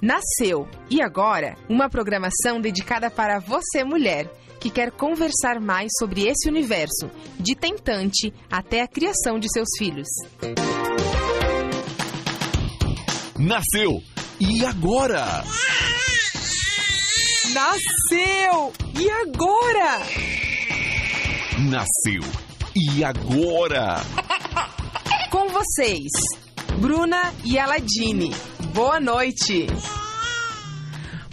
Nasceu e agora uma programação dedicada para você, mulher, que quer conversar mais sobre esse universo, de tentante até a criação de seus filhos. Nasceu e agora? Nasceu e agora? Nasceu e agora? Com vocês, Bruna e Aladine. Boa noite.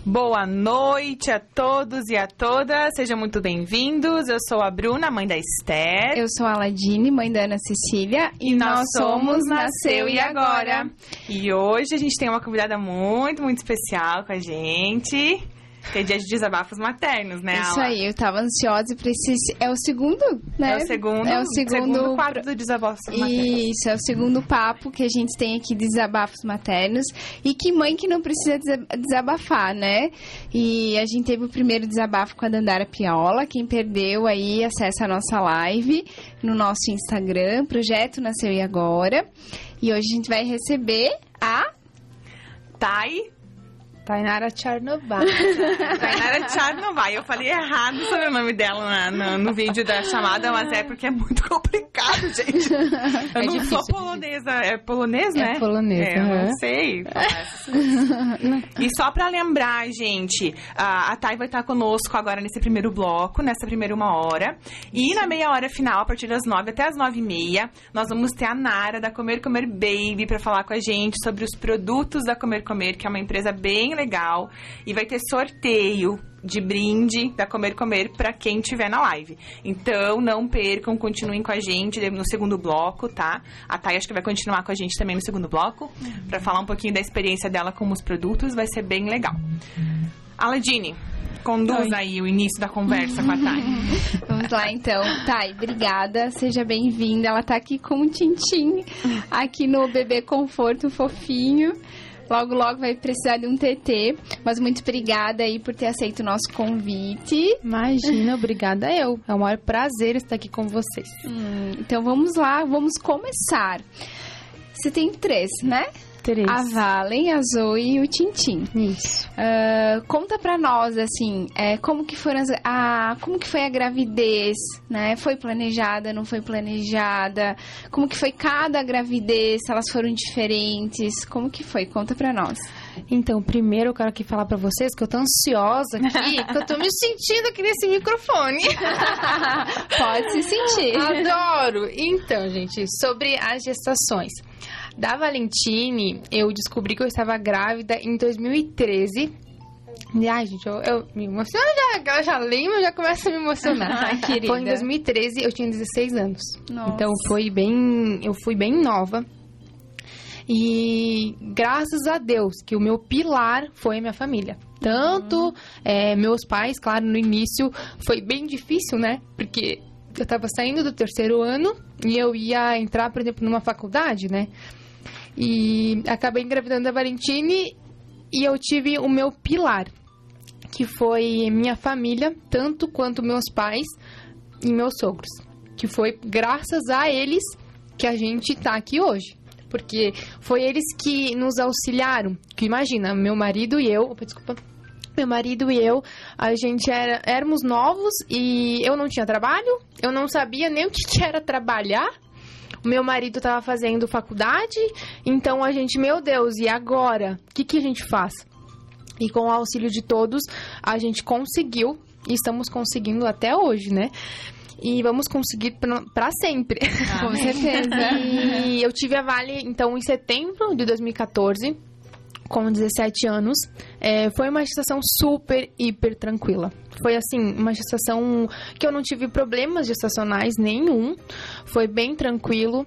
Boa noite a todos e a todas, sejam muito bem-vindos. Eu sou a Bruna, mãe da Esther. Eu sou a Aladine, mãe da Ana Cecília. E, nós somos Nasceu e Agora. E hoje a gente tem uma convidada muito, muito especial com a gente. Que é dia de desabafos maternos, né, Isso Ala? aí, eu tava ansiosa pra esse... É o segundo, né? É o segundo, É o segundo... quadro do desabafos maternos. Isso, é o segundo papo que a gente tem aqui de desabafos maternos. E que mãe que não precisa desa- desabafar, né? E a gente teve o primeiro desabafo com a Dandara Piaola. Quem perdeu aí, acessa a nossa live no nosso Instagram, Projeto Nasceu e Agora. E hoje a gente vai receber a... Thay Tainara Charnoval. Tainara Tcharnovai. Eu falei errado sobre o nome dela na- no, no vídeo da chamada, mas é porque é muito complicado, gente. Eu É não difícil, sou polonesa. É polonês, né? É polonês, É, eu não sei. e só pra lembrar, gente, a, a Thay vai estar conosco agora nesse primeiro bloco, nessa primeira uma hora. E na meia hora final, a partir das nove até as nove e meia, nós vamos ter a Nara da Comer Comer Baby pra falar com a gente sobre os produtos da Comer Comer, que é uma empresa bem legal. E vai ter sorteio de brinde da Comer Comer pra quem tiver na live. Então, não percam, continuem com a gente no segundo bloco, tá? A Thay acho que vai continuar com a gente também no segundo bloco, pra falar um pouquinho da experiência dela com os produtos, vai ser bem legal. Aladine, conduz aí o início da conversa com a Thay. Vamos lá, então. Thay, obrigada. Seja bem-vinda. Ela tá aqui com um tintim aqui no Bebê Conforto Fofinho. Logo, logo vai precisar de um TT. Mas muito obrigada aí por ter aceito o nosso convite. Imagina, obrigada eu. É um maior prazer estar aqui com vocês. Hum, então vamos lá, vamos começar. Você tem três, né? Três. A Valen, a Zoe e o Tintim. Isso. Ah, conta pra nós, assim, é, como que foram as, a, como que foi a gravidez, né? Foi planejada, não foi planejada? Como que foi cada gravidez? Elas foram diferentes? Como que foi? Conta pra nós. Então, primeiro eu quero aqui falar pra vocês que eu tô ansiosa aqui, que eu tô me sentindo aqui nesse microfone. Pode se sentir. Adoro! Então, gente, sobre as gestações. Da Valentine, eu descobri que eu estava grávida em 2013. E, ai, gente, eu, eu me emociono já, eu já lembro, já começo a me emocionar. Ai, querida. Foi em 2013, eu tinha 16 anos. Nossa. Então foi bem, eu fui bem nova. E graças a Deus que o meu pilar foi a minha família. Tanto é, meus pais, claro, no início foi bem difícil, né? Porque eu tava saindo do terceiro ano e eu ia entrar, por exemplo, numa faculdade, né? E acabei engravidando a Valentine e eu tive o meu pilar, que foi minha família, tanto quanto meus pais e meus sogros. Que foi graças a eles que a gente tá aqui hoje. Porque foi eles que nos auxiliaram. Que imagina, meu marido e eu. Opa, desculpa. Meu marido e eu, a gente era, éramos novos e eu não tinha trabalho, eu não sabia nem o que, que era trabalhar. Meu marido estava fazendo faculdade, então a gente, meu Deus, e agora? O que, que a gente faz? E com o auxílio de todos, a gente conseguiu, e estamos conseguindo até hoje, né? E vamos conseguir para sempre. Com certeza. E eu tive a Vale, então, em setembro de 2014, com 17 anos. É, foi uma gestação super, hiper tranquila. Foi, assim, uma gestação que eu não tive problemas gestacionais nenhum. Foi bem tranquilo.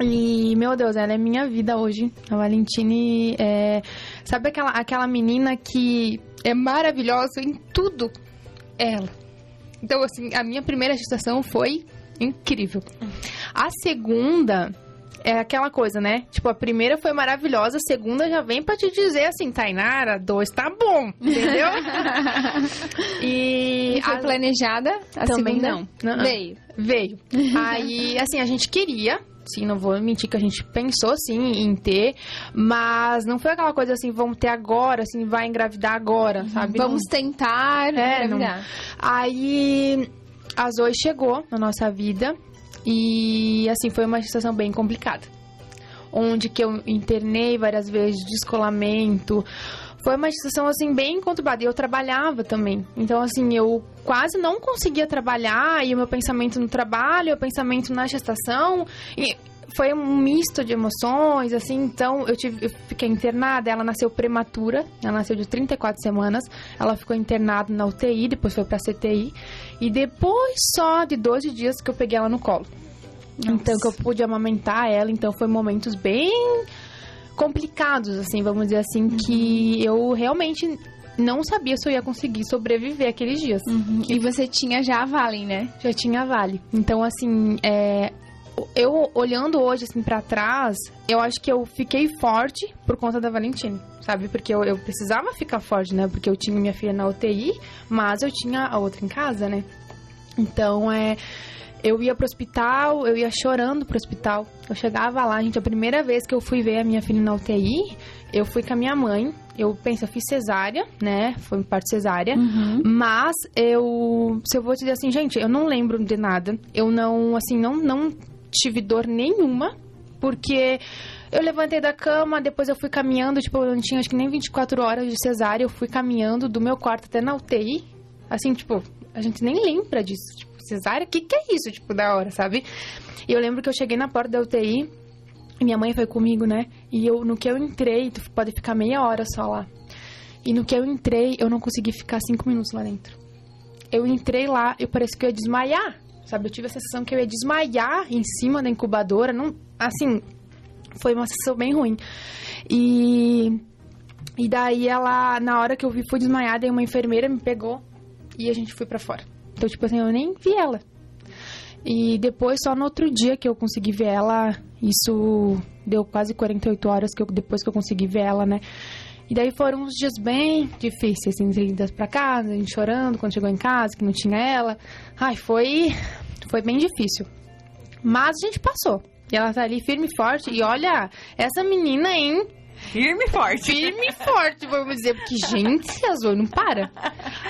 E, meu Deus, ela é minha vida hoje. A Valentine é... Sabe aquela, aquela menina que é maravilhosa em tudo? Ela. Então, assim, a minha primeira gestação foi incrível. A segunda é aquela coisa, né? Tipo, a primeira foi maravilhosa, a segunda já vem pra te dizer assim, Tainara, dois tá bom, entendeu? e E foi a- planejada? A Também segunda não. Não, não. Veio. Veio. Aí, assim, a gente queria, Sim, não vou mentir que a gente pensou sim em ter, mas não foi aquela coisa assim, vamos ter agora, assim, vai engravidar agora, sabe? Vamos tentar É, não- engravidar. Aí a Zoe chegou na nossa vida e assim foi uma situação bem complicada. Onde que eu internei várias vezes, descolamento. Foi uma situação assim bem conturbada. E eu trabalhava também. Então assim, eu quase não conseguia trabalhar e o meu pensamento no trabalho, o pensamento na gestação e foi um misto de emoções, assim, então eu, tive, eu fiquei internada, ela nasceu prematura, ela nasceu de 34 semanas, ela ficou internada na UTI, depois foi pra CTI, e depois só de 12 dias que eu peguei ela no colo. Então que eu pude amamentar ela, então foi momentos bem complicados, assim, vamos dizer assim, que eu realmente não sabia se eu ia conseguir sobreviver aqueles dias. E você tinha já a Valen, né? Já tinha vale. Então, assim, é, eu olhando hoje, assim, pra trás, eu acho que eu fiquei forte por conta da Valentine, sabe? Porque eu, eu precisava ficar forte, né? Porque eu tinha minha filha na UTI, mas eu tinha a outra em casa, né? Então, é... Eu ia pro hospital, eu ia chorando pro hospital. Eu chegava lá, gente, a primeira vez que eu fui ver a minha filha na UTI, eu fui com a minha mãe. Eu penso, eu fiz cesárea, né? Foi parte cesárea. Mas eu, se eu vou te dizer assim, gente, eu não lembro de nada. Eu não, assim, não, não tive dor nenhuma, porque eu levantei da cama, depois eu fui caminhando, tipo, eu não tinha acho que nem 24 horas de cesárea, eu fui caminhando do meu quarto até na UTI. Assim, tipo, a gente nem lembra disso, tipo, cesárea, o que que é isso, tipo, da hora, sabe? E eu lembro que eu cheguei na porta da UTI, minha mãe foi comigo, né? E eu, no que eu entrei, tu pode ficar meia hora só lá. E no que eu entrei, eu não consegui ficar cinco minutos lá dentro. Eu entrei lá, eu pareci que eu ia desmaiar, sabe? Eu tive a sensação que eu ia desmaiar em cima da incubadora, não, assim, foi uma sensação bem ruim. E e daí ela, na hora que eu vi, fui desmaiada, e uma enfermeira me pegou e a gente foi pra fora. Então, tipo assim, eu nem vi ela. E depois, só no outro dia que eu consegui ver ela, isso deu quase 48 horas que eu, depois que eu consegui ver ela, né? E daí foram uns dias bem difíceis, assim, idas pra casa, a gente chorando quando chegou em casa, que não tinha ela. Ai, foi, foi bem difícil. Mas a gente passou. E ela tá ali firme e forte. E olha, essa menina, hein? Firme e forte. Firme e forte, vamos dizer. Porque, gente, a Zoe não para.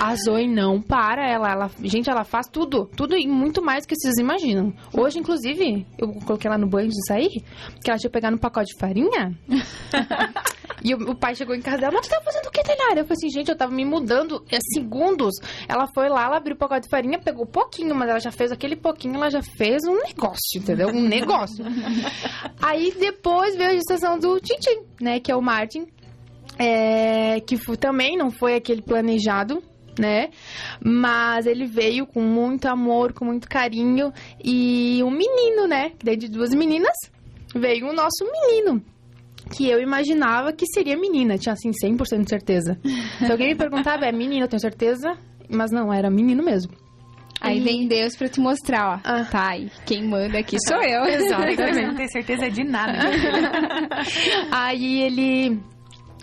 A Zoe não para. Ela, ela, gente, ela faz tudo. Tudo e muito mais que vocês imaginam. Hoje, inclusive, eu coloquei ela no banho de sair, porque ela tinha pegado um pacote de farinha. E o, o pai chegou em casa dela, mas tu tá fazendo o que, Tainara? Eu falei assim, gente, eu tava me mudando é, segundos. Ela foi lá, ela abriu o pacote de farinha, pegou pouquinho, mas ela já fez aquele pouquinho, ela já fez um negócio, entendeu? Um negócio. Aí depois veio a gestação do Tintin, né? Que é o Martin. é, que fu- também não foi aquele planejado, né? Mas ele veio com muito amor, com muito carinho. E um menino, né? Daí de duas meninas, veio o nosso menino. Que eu imaginava que seria menina, tinha assim 100% de certeza. Se alguém me perguntava, é menina, eu tenho certeza? Mas não, era menino mesmo. Aí vem Deus pra te mostrar, ó. Ah. Tá, aí quem manda aqui sou eu. Você não tem certeza de nada. Aí ele.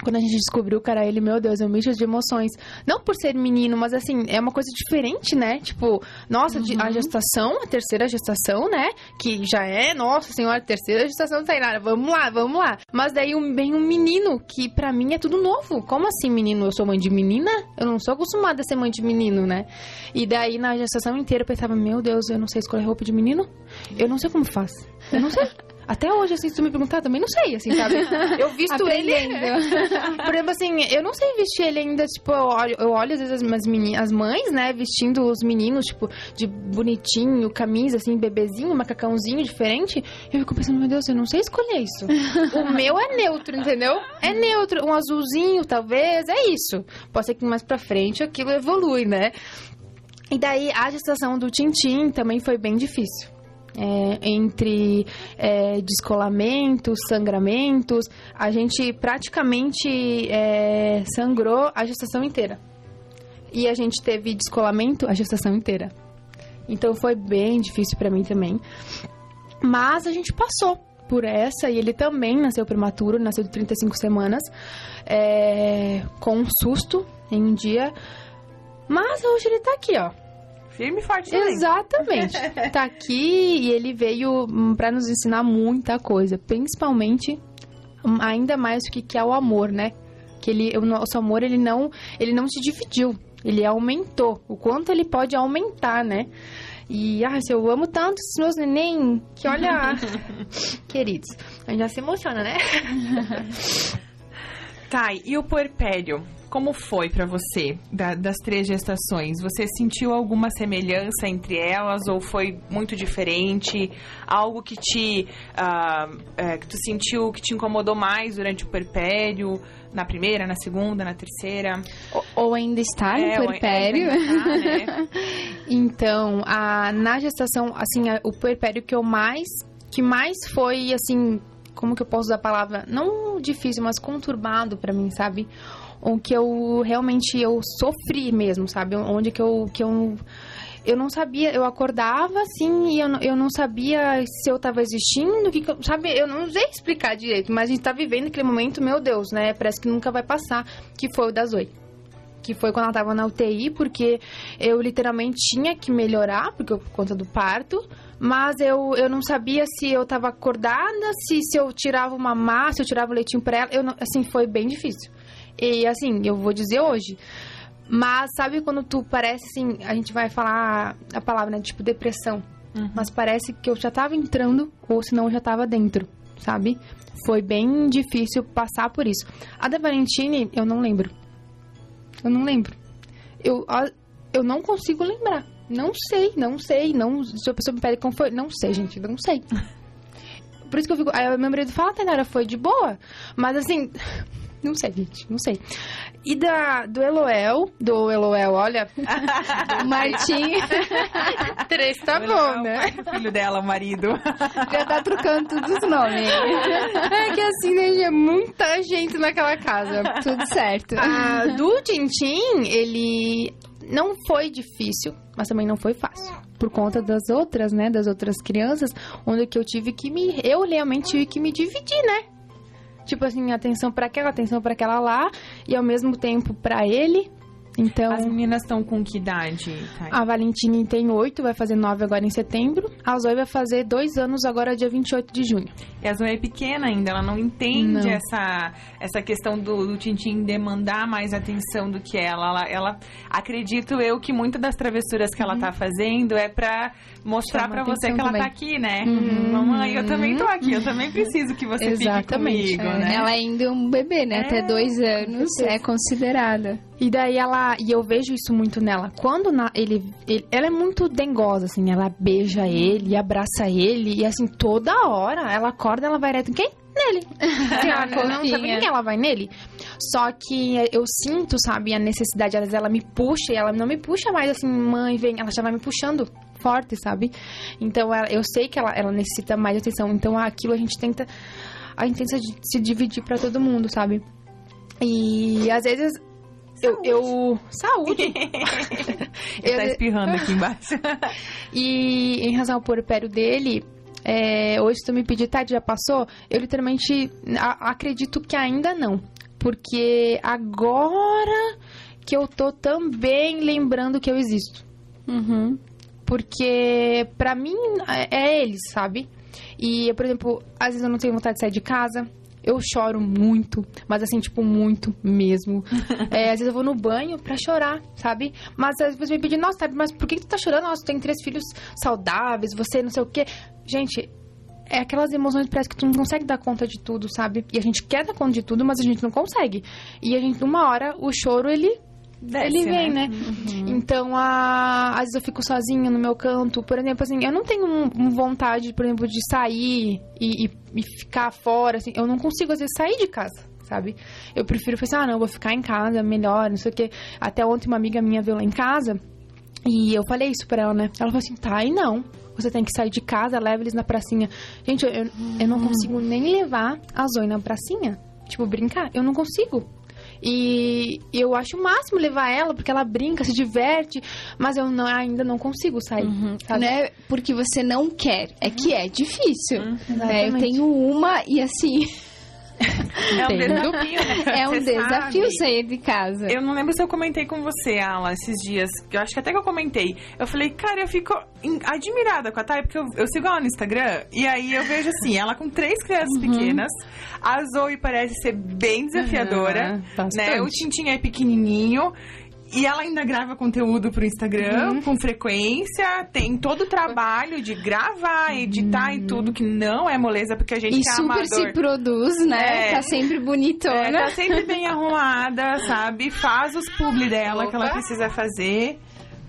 Quando a gente descobriu, cara, ele, meu Deus, é um misto de emoções. Não por ser menino, mas assim, é uma coisa diferente, né? Tipo, nossa, de- a gestação, a terceira gestação, né? Que já é, nossa senhora, terceira gestação da Tainara. Vamos lá, vamos lá. Mas daí vem um menino, que pra mim é tudo novo. Como assim, menino? Eu sou mãe de menina? Eu não sou acostumada a ser mãe de menino, né? E daí na gestação inteira eu pensava, meu Deus, eu não sei escolher roupa de menino? Eu não sei como faz. Eu não sei. Até hoje, assim, se tu me perguntar, também não sei, assim, sabe? Eu visto ele. Por exemplo, assim, eu não sei vestir ele ainda, tipo, eu olho, eu olho às vezes as, meni- as mães, né, vestindo os meninos, tipo, de bonitinho, camisa, assim, bebezinho, macacãozinho diferente. E eu fico pensando, meu Deus, eu não sei escolher isso. o meu é neutro, entendeu? É neutro. Um azulzinho, talvez, é isso. Pode ser que mais pra frente aquilo evolui, né? E daí a gestação do Tintim também foi bem difícil. É, entre é, descolamentos, sangramentos, a gente praticamente é, sangrou a gestação inteira. E a gente teve descolamento a gestação inteira. Então foi bem difícil pra mim também. Mas a gente passou por essa e ele também nasceu prematuro, nasceu de 35 semanas, é, com um susto em um dia. Mas hoje ele tá aqui, ó. Firme e forte também. Exatamente. Tá aqui e ele veio hum, pra nos ensinar muita coisa, principalmente hum, ainda mais o que que é o amor, né? Que ele, o nosso amor, ele não, ele não se dividiu, ele aumentou. O quanto ele pode aumentar, né? E, ah, se eu amo tanto esses meus neném, que olha, queridos, a gente já se emociona, né? Thay, e o puerpério? Como foi pra você, da- das três gestações? Você sentiu alguma semelhança entre elas ou foi muito diferente? Algo que te, ah, é, que tu sentiu que te incomodou mais durante o puerpério? Na primeira, na segunda, na terceira? Ou, ou ainda está no É, puerpério. é, ainda tá, né? Então, a, na gestação, assim, a- o puerpério que eu mais, que mais foi, assim, como que eu posso usar a palavra? Não difícil, mas conturbado pra mim, sabe? O que eu realmente, eu sofri mesmo, sabe? Onde que eu, que eu, eu não sabia, eu acordava, assim, e eu, eu não sabia se eu tava existindo, que sabe? Eu não sei explicar direito, mas a gente tá vivendo aquele momento, meu Deus, né? Parece que nunca vai passar, que foi o da Zoe que foi quando ela tava na UTI, porque eu literalmente tinha que melhorar, porque eu- por conta do parto, mas eu, eu não sabia se eu tava acordada, se, se eu tirava uma massa, se eu tirava o leitinho pra ela, eu não- assim, foi bem difícil. E assim, eu vou dizer hoje, mas sabe quando tu parece assim, a gente vai falar a palavra, né, tipo depressão, mas parece que eu já tava entrando, ou senão eu já tava dentro, sabe? Foi bem difícil passar por isso. A da Valentine, eu não lembro. Eu não lembro. Eu, eu não consigo lembrar. Não sei, não sei. Não, se a pessoa me pede como foi. Não sei, gente, não sei. Por isso que eu fico. Aí meu marido fala, Tainara, foi de boa. Mas assim. Não sei, gente, não sei. E da, do Eloel, do Eloel, olha. O Martim Três tá O bom, né? do filho dela, o marido. já tá trocando todos os nomes. É que assim, né, é muita gente naquela casa. Tudo certo. Ah, do Tintim, ele não foi difícil, mas também não foi fácil. Por conta das outras, né? Das outras crianças, onde que eu tive que me. Eu realmente tive que me dividir, né? Tipo assim, atenção pra aquela, atenção pra aquela lá, e ao mesmo tempo pra ele. Então. As meninas estão com que idade, Thay? A Valentine tem oito, vai fazer nove agora em setembro. A Zoe vai fazer dois anos agora, dia 28 de junho. E a Zoe é pequena ainda, ela não entende Não. Essa, essa questão do, do Tintim demandar mais atenção do que ela. ela. Ela acredito eu que muitas das travessuras que ela tá fazendo é pra mostrar pra você que ela também. tá aqui, né? Mamãe, eu também tô aqui, eu também preciso que você Exatamente, fique comigo, é. né? Ela ainda é um bebê, né? Até É, dois anos é considerada. E daí ela. E eu vejo isso muito nela. Quando na- ele, ele- Ela é muito dengosa, assim. Ela beija ele, abraça ele. E assim, toda hora ela acorda, ela vai direto em quem? Nele. Assim, ela não sabe quem ela vai nele. Só que eu sinto, sabe, a necessidade. Às vezes ela me puxa e ela não me puxa mais assim, mãe, vem. Ela já vai me puxando forte, sabe? Então ela- eu sei que ela, ela necessita mais atenção. Então aquilo a gente tenta. A gente tenta se dividir pra todo mundo, sabe? E às vezes eu, eu. Saúde! Ele tá Eu- espirrando aqui embaixo. e em razão ao puerpério dele, é, hoje tu me pedir, tá, já passou? Eu literalmente a- acredito que ainda não. Porque agora que eu tô também lembrando que eu existo. Uhum. Porque pra mim é, é eles, sabe? E, por exemplo, às vezes eu não tenho vontade de sair de casa. Eu choro muito, mas assim, tipo, muito mesmo. É, às vezes eu vou no banho pra chorar, sabe? Mas às vezes me pedem, nossa, Tabi, mas por que que tu tá chorando? Nossa, tu tem três filhos saudáveis, você não sei o quê. Gente, é aquelas emoções parece que tu não consegue dar conta de tudo, sabe? E a gente quer dar conta de tudo, mas a gente não consegue. E a gente, uma hora, o choro, ele Desce, ele vem, né? Uhum. Então, a... às vezes eu fico sozinha no meu canto. Por exemplo, assim, eu não tenho um- um vontade, por exemplo, de sair e, e- e ficar fora, assim. Eu não consigo, às vezes, sair de casa, sabe? Eu prefiro pensar, ah, não, eu vou ficar em casa, melhor, não sei o quê. Até ontem uma amiga minha veio lá em casa e eu falei isso pra ela, né? Ela falou assim, tá, e não. Você tem que sair de casa, leva eles na pracinha. Gente, eu, eu não consigo nem levar a Zoe na pracinha. Tipo, brincar. Eu não consigo. E eu acho o máximo levar ela, porque ela brinca, se diverte, mas eu não- ainda não consigo sair. sabe? Né? Porque você não quer. É que é difícil. né? Eu tenho uma e assim. É um desafio, né? É um Você desafio sabe. sair de casa. Eu não lembro se eu comentei com você, Alan, esses dias. Eu acho que até que eu comentei. Eu falei, cara, eu fico admirada com a Thay, porque eu, eu sigo ela no Instagram. E aí eu vejo assim, ela com três crianças Uhum. pequenas. A Zoe parece ser bem desafiadora. Uhum, né? O Tintin é pequenininho. E ela ainda grava conteúdo pro Instagram Uhum. com frequência. Tem todo o trabalho de gravar, editar e tudo, que não é moleza, porque a gente E é super amador. se produz, né? É. Tá sempre bonitona. É, tá sempre bem arrumada, sabe? Faz os publi dela que ela Opa. precisa fazer.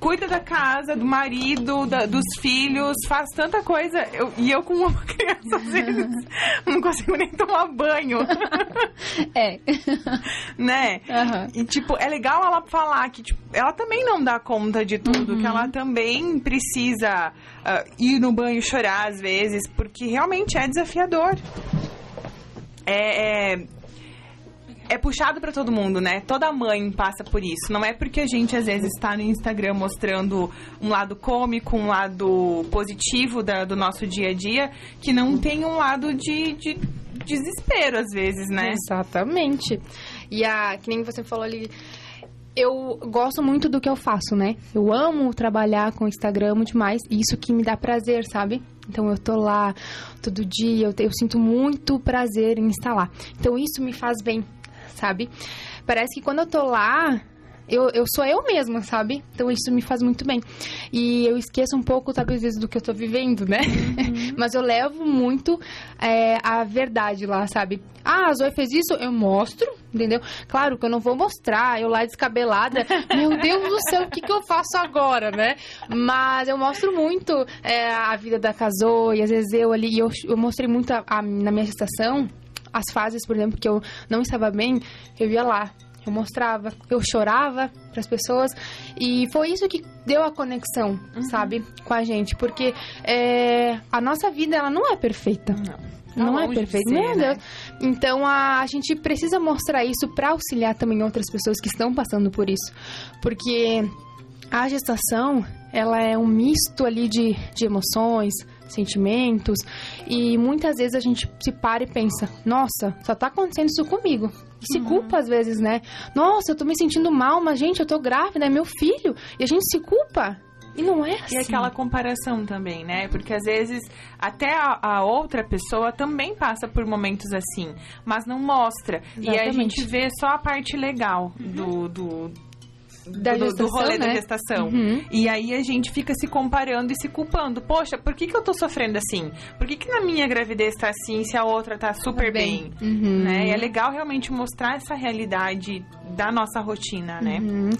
Cuida da casa, do marido, da- dos filhos, faz tanta coisa. Eu- e eu com uma criança, às vezes, não consigo nem tomar banho, É. né? Aham. E, tipo, é legal ela falar que, tipo, ela também não dá conta de tudo, que Uhum. ela também precisa ah, ir no banho e chorar às vezes, porque realmente é desafiador. É, é, é puxado pra todo mundo, né? Toda mãe passa por isso. Não é porque a gente às vezes está no Instagram mostrando um lado cômico, um lado positivo da- do nosso dia a dia, que não tem um lado de, de desespero às vezes, né? Exatamente. E a, que nem você falou ali, eu gosto muito do que eu faço, né? Eu amo trabalhar com o Instagram muito mais, e isso que me dá prazer, sabe? Então eu tô lá todo dia, eu, te- eu sinto muito prazer em lá. Então isso me faz bem, sabe? Parece que quando eu tô lá, eu, eu sou eu mesma, sabe? Então isso me faz muito bem. E eu esqueço um pouco, talvez, às vezes, do que eu tô vivendo, né? Mas eu levo muito é, a verdade lá, sabe? Ah, a Zoe fez isso, eu mostro, entendeu? Claro que eu não vou mostrar, eu lá descabelada. Meu Deus do céu, o que, que eu faço agora, né? Mas eu mostro muito é, a vida da Casou, e às vezes eu ali, eu, eu mostrei muito a- a- na minha gestação, as fases, por exemplo, que eu não estava bem, eu ia lá. Eu mostrava, eu chorava para as pessoas e foi isso que deu a conexão, sabe, com a gente, porque é, a nossa vida ela não é perfeita. Tá Não é perfeito, ser, meu né? Deus. Então a, a gente precisa mostrar isso para auxiliar também outras pessoas que estão passando por isso, porque a gestação ela é um misto ali de, de emoções, sentimentos e muitas vezes a gente se para e pensa, nossa, só tá acontecendo isso comigo. E se culpa às vezes, né? Nossa, eu tô me sentindo mal, mas gente, eu tô grávida, é meu filho. E a gente se culpa. E não é assim. E aquela comparação também, né? Porque às vezes até a, a outra pessoa também passa por momentos assim, mas não mostra. E a Exatamente. gente vê só a parte legal do, do, Da do, do gestação, rolê da né? gestação. Uhum. E aí a gente fica se comparando e se culpando. Poxa, por que, que eu tô sofrendo assim? Por que, que na minha gravidez tá assim se a outra tá super bem? Uhum. Né? E é legal realmente mostrar essa realidade da nossa rotina, né? Uhum.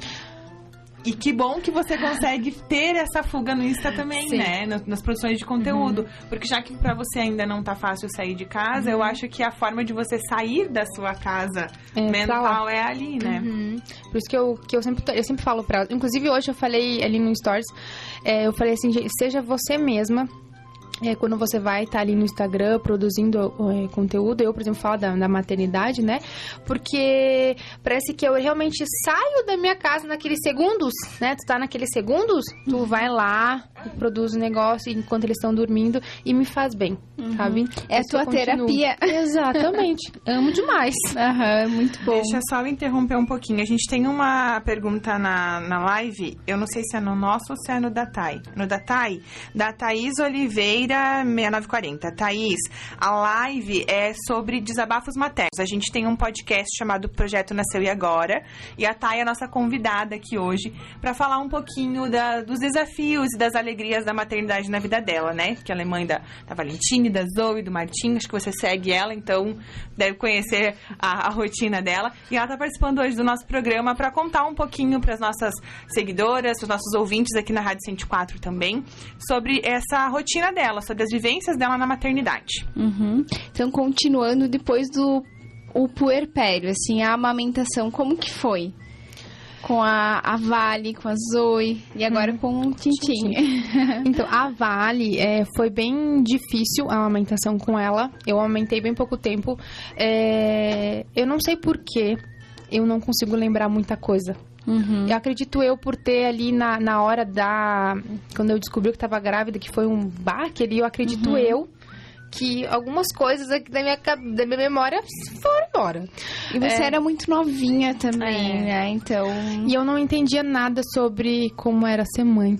E que bom que você consegue ter essa fuga no Insta também, Sim. né? No- nas produções de conteúdo. Porque já que pra você ainda não tá fácil sair de casa, eu acho que a forma de você sair da sua casa É, mental lá. é ali, né? Uhum. Por isso que eu, que eu sempre, eu sempre falo pra. Inclusive, hoje eu falei ali no Stories, é, eu falei assim, gente, seja você mesma. É, quando você vai estar ali no Instagram produzindo é, conteúdo, eu, por exemplo, falo da, da maternidade, né? Porque parece que eu realmente saio da minha casa naqueles segundos, né? Tu tá naqueles segundos, tu vai lá, produz o negócio enquanto eles estão dormindo e me faz bem, sabe? É a tua terapia. Exatamente. Amo demais. Aham, muito bom. Deixa só eu interromper um pouquinho. A gente tem uma pergunta na, na live. Eu não sei se é no nosso ou se é no da Thay. No da Thay, da Thaís Oliveira, 6940. Thaís, a live é sobre desabafos maternos. A gente tem um podcast chamado Projeto Nasceu e Agora. E a Thay é a nossa convidada aqui hoje para falar um pouquinho da- dos desafios e das alegrias da maternidade na vida dela, né? Que ela é mãe da, da Valentine, da Zoe, do Martim. Acho que você segue ela, então deve conhecer a, a rotina dela. E ela está participando hoje do nosso programa para contar um pouquinho para as nossas seguidoras, para os nossos ouvintes aqui na Rádio 104 também, sobre essa rotina dela, sobre as vivências dela na maternidade. Uhum. Então, continuando depois do o puerpério, assim, a amamentação, como que foi? Com a, a Vale, com a Zoe e agora com o Tintim. Então, a Vale é, foi bem difícil a amamentação com ela. Eu amamentei bem pouco tempo. É, eu não sei porquê, eu não consigo lembrar muita coisa. Uhum. Eu acredito eu por ter ali na, na hora da. Quando eu descobri que estava grávida, que foi um baque ali, eu acredito eu que algumas coisas aqui da minha, da minha memória foram embora. E você É. era muito novinha também, É. né? Então. E eu não entendia nada sobre como era ser mãe.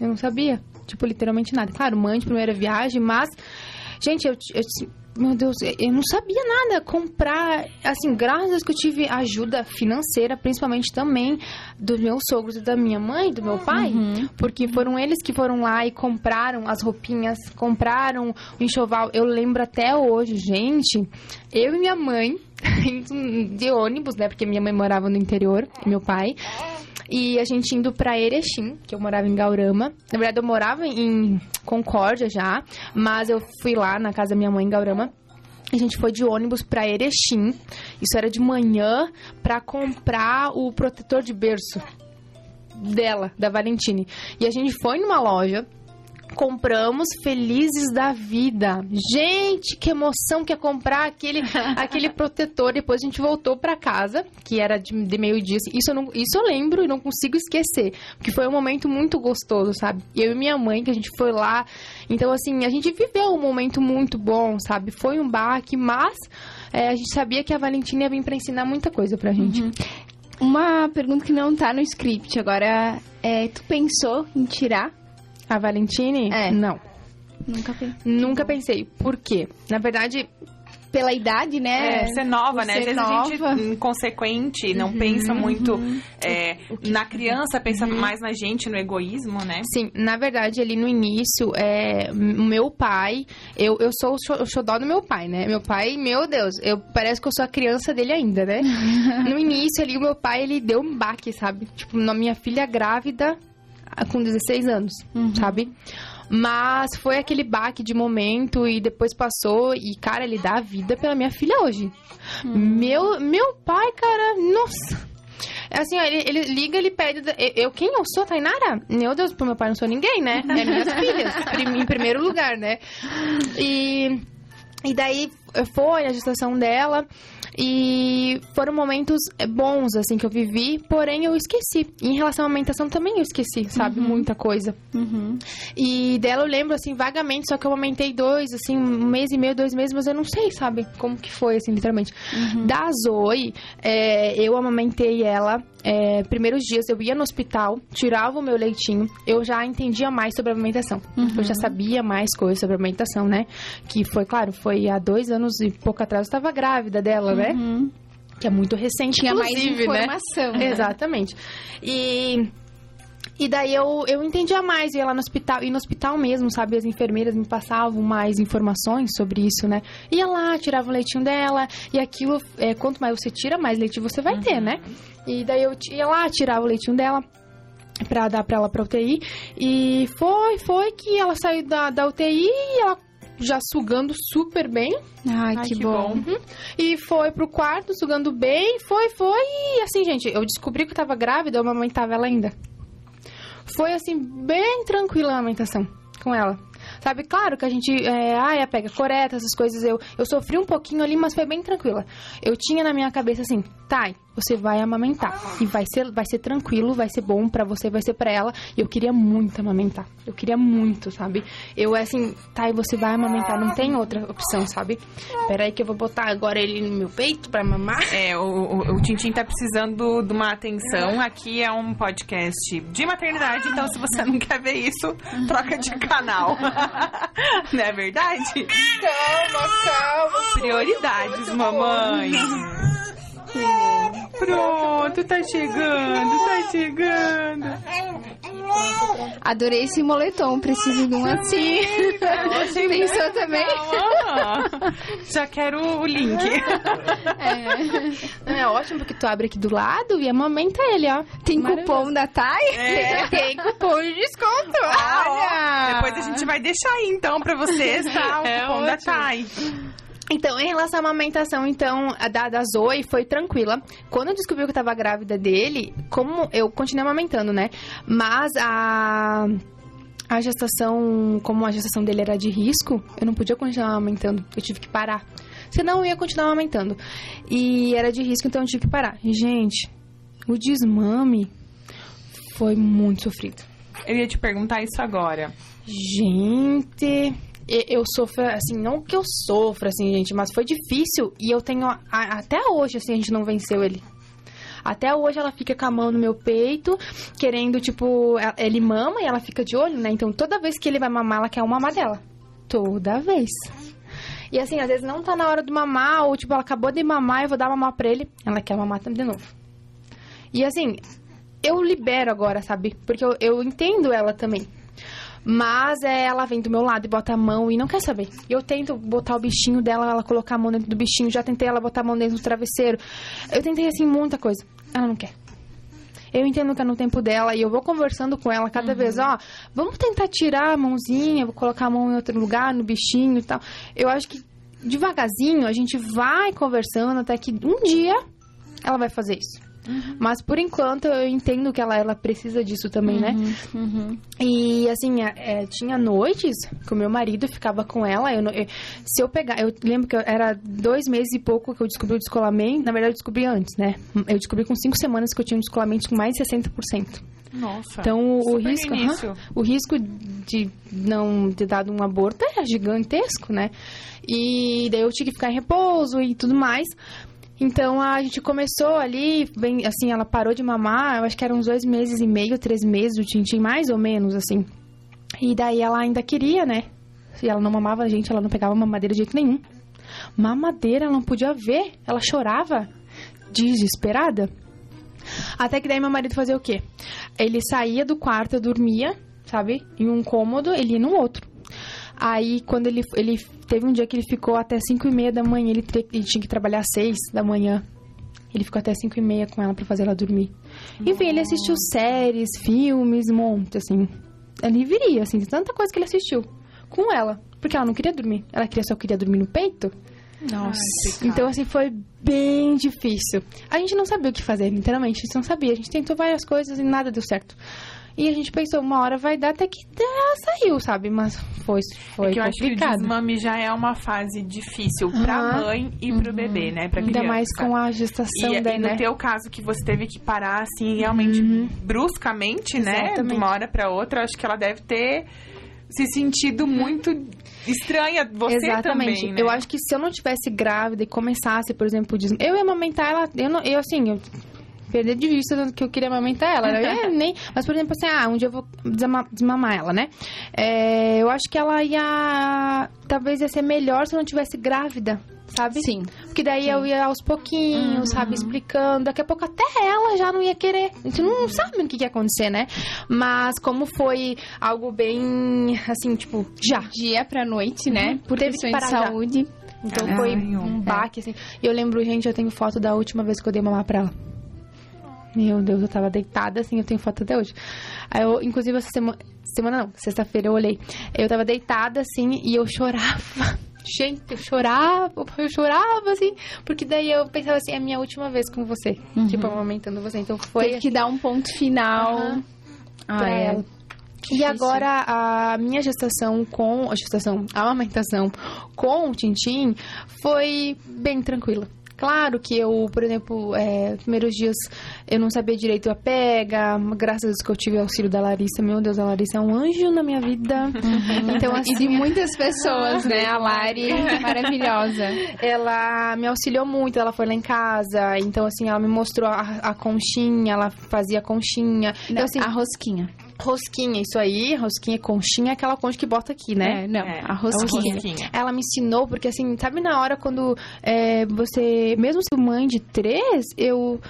Eu não sabia. Tipo, literalmente nada. Claro, mãe de primeira viagem, mas. Gente, eu. eu meu Deus, eu não sabia nada. Comprar. Assim, graças a Deus que eu tive ajuda financeira, principalmente também dos meus sogros e da minha mãe, do meu pai. Porque foram eles que foram lá e compraram as roupinhas, compraram o enxoval. Eu lembro até hoje, gente. Eu e minha mãe, de ônibus, né? Porque minha mãe morava no interior, meu pai. E a gente indo pra Erechim, que eu morava em Gaurama. Na verdade, eu morava em Concórdia já, mas eu fui lá na casa da minha mãe em Gaurama. A gente foi de ônibus pra Erechim. Isso era de manhã pra comprar o protetor de berço dela, da Valentine. E a gente foi numa loja, compramos felizes da vida. Gente, que emoção que é comprar aquele, aquele protetor. Depois a gente voltou pra casa, que era de, de meio-dia. Isso eu, não, isso eu lembro e não consigo esquecer. Porque foi um momento muito gostoso, sabe? Eu e minha mãe, que a gente foi lá. Então, assim, a gente viveu um momento muito bom, sabe? Foi um baque, mas é, a gente sabia que a Valentina ia vir pra ensinar muita coisa pra gente. Uma pergunta que não tá no script. Agora, é, tu pensou em tirar? A Valentine? É. Não. Nunca pensei. Nunca pensei. Por quê? Na verdade, Pela idade, né? É, ser nova, né? Às vezes a gente, nova. inconsequente, não pensa muito é, na criança, pensa mais na gente, no egoísmo, né? Sim, na verdade, ali no início, é, o meu pai, eu, eu sou o xo- o xodó do meu pai, né? Meu pai, meu Deus, eu parece que eu sou a criança dele ainda, né? no início ali, o meu pai, ele deu um baque, sabe? Tipo, na minha filha grávida, com 16 anos, sabe? Mas foi aquele baque de momento e depois passou e, cara, ele dá a vida pela minha filha hoje. Meu, meu pai, cara, nossa... É Assim, ó, ele, ele liga, ele pede. Eu, quem eu sou, Tainara? Meu Deus, pro meu pai não sou ninguém, né? É minhas filhas, em primeiro lugar, né? E, e daí foi a gestação dela. E foram momentos eh, bons, assim, que eu vivi, porém eu esqueci. E em relação à amamentação também eu esqueci, sabe? Muita coisa. Uhum. E dela eu lembro, assim, vagamente, só que eu amamentei dois, assim, um mês e meio, dois meses, mas eu não sei, sabe? Como que foi, assim, literalmente. Da Zoe, é, eu amamentei ela, é, primeiros dias eu ia no hospital, tirava o meu leitinho, eu já entendia mais sobre a amamentação. Eu já sabia mais coisas sobre a amamentação, né? Que foi, claro, foi há dois anos e pouco atrás eu estava grávida dela, né? Que é muito recente, Tinha mais inclusive, né? informação. né? Exatamente. E. E daí eu, eu entendia mais, ia lá no hospital, e no hospital mesmo, sabe? As enfermeiras me passavam mais informações sobre isso, né? Ia lá, tirava o leitinho dela, e aquilo, é, quanto mais você tira, mais leite você vai ter, né? E daí eu ia lá, tirava o leitinho dela, pra dar pra ela pra UTI, e foi, foi que ela saiu da, da UTI, e ela já sugando super bem, Ai, Ai, que, que bom. bom. e foi pro quarto, sugando bem, foi, foi. E assim, gente, eu descobri que eu tava grávida, eu amamentava ela ainda. Foi assim, bem tranquila a amamentação com ela. Sabe, claro que a gente, é, a pega coreta, essas coisas, eu, eu sofri um pouquinho ali, mas foi bem tranquila. Eu tinha na minha cabeça assim, Thay, você vai amamentar. E vai ser, vai ser tranquilo, vai ser bom pra você, vai ser pra ela. E eu queria muito amamentar. Eu queria muito, sabe? Eu, assim, Thay, você vai amamentar, não tem outra opção, sabe? Peraí que eu vou botar agora ele no meu peito pra mamar. É, o, o, o Tintin tá precisando de uma atenção. Aqui é um podcast de maternidade, então se você não quer ver isso, troca de canal. não é verdade? Calma, calma. Prioridades, mamãe. Pronto, tá chegando, tá chegando. Adorei esse moletom, preciso de um assim. Você pensou também? Já quero o link. Não, é ótimo porque tu abre aqui do lado e amamenta ele, ó. Tem Maravilhoso. cupom da Thay? É. Tem cupom de desconto. Ah, ó, Olha! Depois a gente vai deixar aí, então, pra vocês, tá? O É cupom da ótimo. Thay. Então, em relação à amamentação, então, a da, da Zoe foi tranquila. Quando eu descobri que eu tava grávida dele, como eu continuei amamentando, né? Mas a. A gestação, como a gestação dele era de risco, eu não podia continuar amamentando. Eu tive que parar. Senão eu ia continuar amamentando. E era de risco, então eu tive que parar. E, gente, o desmame foi muito sofrido. Eu ia te perguntar isso agora. Gente, eu sofro, assim, não que eu sofro, assim, gente, mas foi difícil e eu tenho, a- até hoje, assim, a gente não venceu ele. Até hoje ela fica com a mão no meu peito, querendo, tipo, ele mama e ela fica de olho, né? Então toda vez que ele vai mamar, ela quer o mamar dela. Toda vez. E assim, às vezes não tá na hora de mamar, ou tipo, ela acabou de mamar, eu vou dar mamar pra ele, ela quer mamar de novo. E assim, eu libero agora, sabe? Porque eu, eu entendo ela também. Mas é, ela vem do meu lado e bota a mão e não quer saber. Eu tento botar o bichinho dela, ela colocar a mão dentro do bichinho. Já tentei ela botar a mão dentro do travesseiro. Eu tentei, assim, muita coisa. Ela não quer. Eu entendo que é no tempo dela e eu vou conversando com ela cada vez, ó, vamos tentar tirar a mãozinha, vou colocar a mão em outro lugar, no bichinho e tal. Eu acho que devagarzinho a gente vai conversando até que um dia ela vai fazer isso. Mas por enquanto eu entendo que ela, ela precisa disso também, né? Uhum. E assim, é, é, tinha noites que o meu marido ficava com ela. Eu, eu- se eu pegar, eu lembro que eu- era dois meses e pouco que eu descobri o descolamento. Na verdade, eu descobri antes, né? Eu descobri com cinco semanas que eu tinha um descolamento com mais de 60%. Nossa. Então o risco, início. aham, o risco de não ter dado um aborto é gigantesco, né? E daí eu tinha que ficar em repouso e tudo mais. Então a gente começou ali, bem, assim, ela parou de mamar, eu acho que eram uns dois meses e meio, três meses, o Tintim, mais ou menos, assim. E daí ela ainda queria, né? E ela não mamava a gente, ela não pegava mamadeira de jeito nenhum. Mamadeira, ela não podia ver, ela chorava, desesperada. Até que daí meu marido fazia o quê? Ele saía do quarto, dormia, sabe? Em um cômodo, ele ia no outro. Aí, quando ele, ele teve um dia que ele ficou até 5 e meia da manhã, ele, tre- ele tinha que trabalhar às 6 da manhã. Ele ficou até 5 e meia com ela pra fazer ela dormir. Enfim, ele assistiu séries, filmes, um monte, assim. Ele viria, assim, de tanta coisa que ele assistiu. Com ela. Porque ela não queria dormir. Ela queria, só queria dormir no peito. Nossa. Então, assim, foi bem difícil. A gente não sabia o que fazer, literalmente. A gente não sabia. A gente tentou várias coisas e nada deu certo. E a gente pensou, uma hora vai dar até que ela saiu, sabe? Mas foi, foi É que eu acho que o complicado. desmame já é uma fase difícil pra Aham. mãe e pro bebê, né? Pra Ainda mais com a gestação E, daí, e no né? teu caso, que você teve que parar, assim, realmente bruscamente, né? De Exatamente. uma hora pra outra, acho que ela deve ter se sentido muito estranha. Você Exatamente. também, né? Eu acho que se eu não tivesse grávida e começasse, por exemplo, o desmame, eu ia amamentar ela, eu, não, eu assim, eu perder de vista que eu queria amamentar ela. Eu ia nem, mas, por exemplo, assim, ah, um dia eu vou desama- desmamar ela, né? É, eu acho que ela ia. Talvez ia ser melhor se eu não tivesse grávida, sabe? Sim. Porque daí eu ia aos pouquinhos, sabe, explicando. Daqui a pouco até ela já não ia querer. A gente não sabe o que, ia acontecer, né? Mas como foi algo bem, assim, tipo, já. Dia pra noite, né? Por Teve que questões de parar já. saúde. Então Ai, foi um baque, assim. E eu lembro, gente, eu tenho foto da última vez que eu dei mamar pra ela. Meu Deus, eu tava deitada, assim, eu tenho foto até hoje. Aí eu, inclusive, essa semana... Semana não, sexta-feira eu olhei. Eu tava deitada, assim, e eu chorava. Gente, eu chorava, eu chorava, assim. Porque daí eu pensava assim, é a minha última vez com você. Tipo, amamentando você. Então foi... Teve que dar um ponto final. Ah, pra é. ela. E agora a minha gestação com a gestação, a amamentação com o Tintim foi bem tranquila. Claro que eu, por exemplo, é, os primeiros dias eu não sabia direito a pega, graças a Deus que eu tive o auxílio da Larissa. Meu Deus, a Larissa é um anjo na minha vida. Então, E assim, de muitas pessoas, né? A Lari, maravilhosa. ela me auxiliou muito, ela foi lá em casa, então assim, ela me mostrou a, a conchinha, ela fazia conchinha. Então, assim, a rosquinha. Rosquinha, isso aí, rosquinha, conchinha, é aquela concha que bota aqui, né? É, não, É, a rosquinha. rosquinha. Ela me ensinou, porque assim, sabe na hora quando é, você, mesmo sendo mãe de três, eu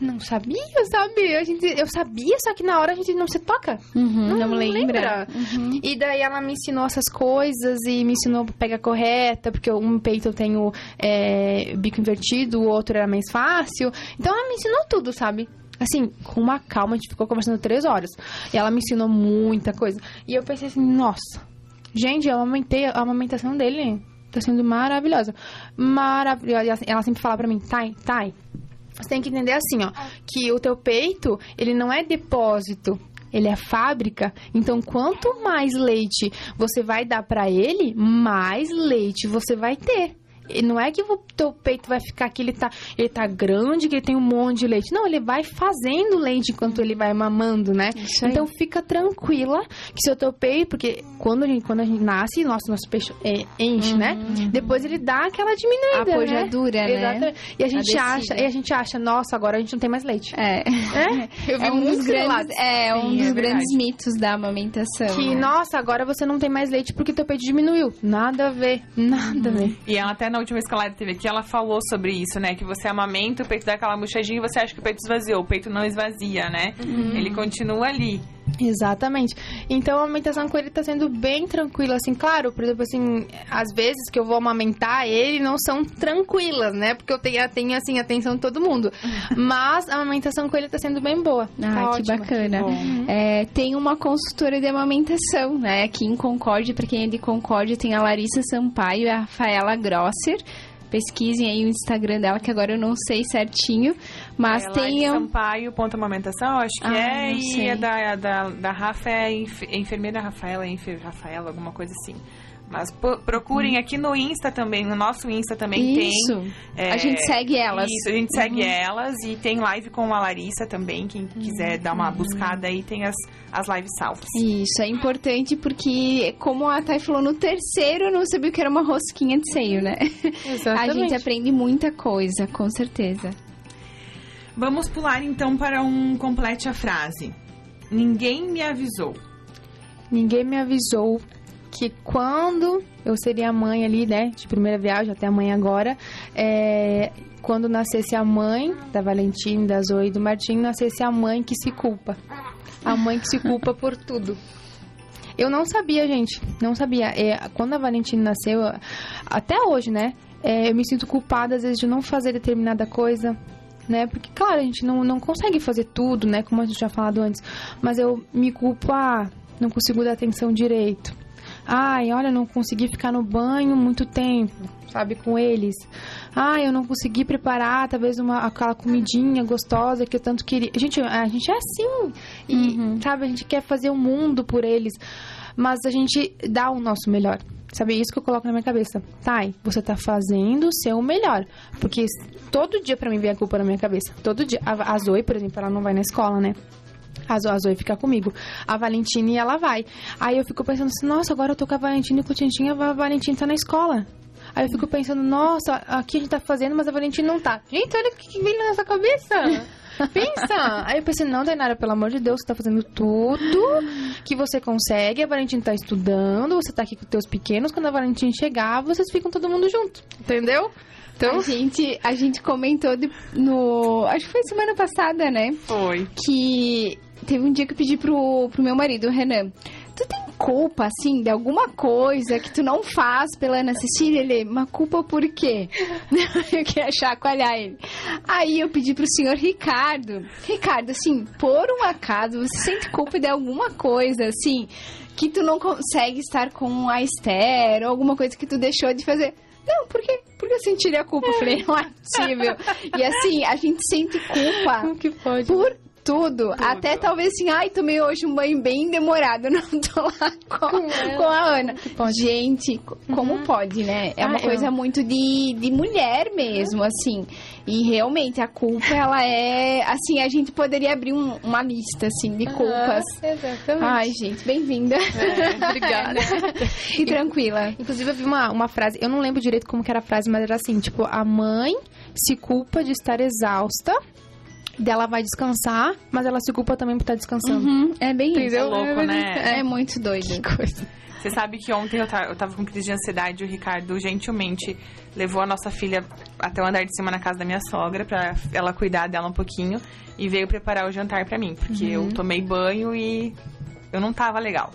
não sabia, sabe? A gente, eu sabia, só que na hora a gente não se toca. Uhum, não, Não lembra? lembra. Uhum. E daí ela me ensinou essas coisas e me ensinou a pegar correta, porque um peito eu tenho é, bico invertido, o outro era mais fácil. Então ela me ensinou tudo, sabe? Assim, com uma calma, a gente ficou conversando três horas. E ela me ensinou muita coisa. E eu pensei assim, nossa, gente, eu amamentei, a amamentação dele tá sendo maravilhosa. Maravilhosa. Ela- sempre fala pra mim, Thay, Thay, você tem que entender assim, ó, que o teu peito, ele não é depósito, ele é fábrica. Então, quanto mais leite você vai dar pra ele, mais leite você vai ter. E não é que o teu peito vai ficar que ele tá, ele tá grande, que ele tem um monte de leite. Não, ele vai fazendo leite enquanto ele vai mamando, né? Então fica tranquila que seu teu peito, porque quando a gente, quando a gente nasce, nosso, nosso peixe é, enche, né? Depois ele dá aquela diminuída, A né? pojadura, né? Exatamente. E a gente acha, e a gente acha, nossa, agora a gente não tem mais leite. É. É? Eu vi É um muitos dos grandes, é, um Sim, dos é grandes mitos da amamentação. Que, né? nossa, agora você não tem mais leite porque teu peito diminuiu. Nada a ver, nada a ver. E ela até na última vez que teve aqui, ela falou sobre isso, né? Que você amamenta, o peito dá aquela murchadinha e você acha que o peito esvaziou. O peito não esvazia, né? Ele continua ali. Exatamente. Então a amamentação com ele tá sendo bem tranquila, assim, claro, por exemplo, assim, às vezes que eu vou amamentar ele não são tranquilas, né? Porque eu tenho, tenho assim, a atenção de todo mundo. Mas a amamentação com ele tá sendo bem boa. Ah, Tá que ótima. bacana. bom. É, tem uma consultora de amamentação, né? Aqui em Concórdia, para quem é de Concórdia, tem a Larissa Sampaio e a Rafaela Grosser. Pesquisem aí o Instagram dela, que agora eu não sei certinho. Mas é tem. De Sampaio, ponto amamentação, acho que Ah, é. E sei. a da, da, da Rafa é é enfermeira Rafaela, é enfer, Rafaela, alguma coisa assim. Mas procurem aqui no Insta também, no nosso Insta também tem. Isso. é, A gente segue elas. Isso, a gente segue elas e tem live com a Larissa também. Quem quiser dar uma buscada aí, tem as, as lives salvas. Isso, é importante porque, como a Thay falou, no terceiro eu não sabia o que era uma rosquinha de seio, né? A Exatamente. gente aprende muita coisa, com certeza. Vamos pular então para um complete a frase. Ninguém me avisou. Ninguém me avisou que quando eu seria mãe ali, né, de primeira viagem até a mãe agora, é, quando nascesse a mãe da Valentina, da Zoe e do Martim, nascesse a mãe que se culpa. A mãe que se culpa por tudo. Eu não sabia, gente, não sabia. É, quando a Valentina nasceu, até hoje, né, é, eu me sinto culpada às vezes de não fazer determinada coisa, né? Porque, claro, a gente não, não consegue fazer tudo, né? Como a gente já falado antes. Mas eu me culpo, ah, não consigo dar atenção direito. Ai, olha, não consegui ficar no banho muito tempo, sabe, com eles. Ai, eu não consegui preparar, talvez, uma, aquela comidinha gostosa que eu tanto queria. Gente, a gente é assim. E, sabe, a gente quer fazer o mundo por eles. Mas a gente dá o nosso melhor. Sabe, é isso que eu coloco na minha cabeça. Thay, você tá fazendo o seu melhor. Porque todo dia pra mim vem a culpa na minha cabeça. Todo dia. A, a Zoe, por exemplo, ela não vai na escola, né? A Zoe, a Zoe fica comigo. A Valentine, ela vai. Aí eu fico pensando assim, nossa, agora eu tô com a Valentina e com o Tintin, a Valentina tá na escola. Aí eu fico pensando, nossa, aqui a gente tá fazendo, mas a Valentina não tá. Gente, olha o que, que vem na nossa cabeça. Pensa! Aí eu pensei, não, Dainara, pelo amor de Deus, você tá fazendo tudo que você consegue. A Valentina tá estudando, você tá aqui com os teus pequenos. Quando a Valentina chegar, vocês ficam todo mundo junto. Entendeu? Então, A gente, a gente comentou de- no. Acho que foi semana passada, né? Foi. Que teve um dia que eu pedi pro, pro meu marido, Renan. Tu tem culpa, assim, de alguma coisa que tu não faz pela Ana Cecília? Ele, uma culpa por quê? eu queria chacoalhar ele. Aí eu pedi pro senhor Ricardo. Ricardo, assim, por um acaso, você sente culpa de alguma coisa, assim, que tu não consegue estar com a Esther, ou alguma coisa que tu deixou de fazer? Não, por quê? Porque eu sentiria culpa. Eu falei, não é possível. E assim, a gente sente culpa como que pode? por tudo. Até talvez assim, ai, tomei hoje um banho bem demorado, não tô lá com, Com com a Ana. Gente, co- como pode, né? É uma Ah, coisa eu- muito de, de mulher mesmo, assim. E realmente a culpa, ela é. Assim, a gente poderia abrir um- uma lista, assim, de culpas. Ah, exatamente. Ai, gente, bem-vinda. É, obrigada. e tranquila. Inclusive, eu vi uma, uma frase, eu não lembro direito como que era a frase, mas era assim, tipo, a mãe se culpa de estar exausta, dela vai descansar, mas ela se culpa também por estar descansando. Uhum, é bem isso. É louco, né? É muito doido. Você sabe que ontem eu tava, eu tava com crise de ansiedade e o Ricardo gentilmente levou a nossa filha até o andar de cima na casa da minha sogra pra ela cuidar dela um pouquinho e veio preparar o jantar pra mim, porque eu tomei banho e eu não tava legal.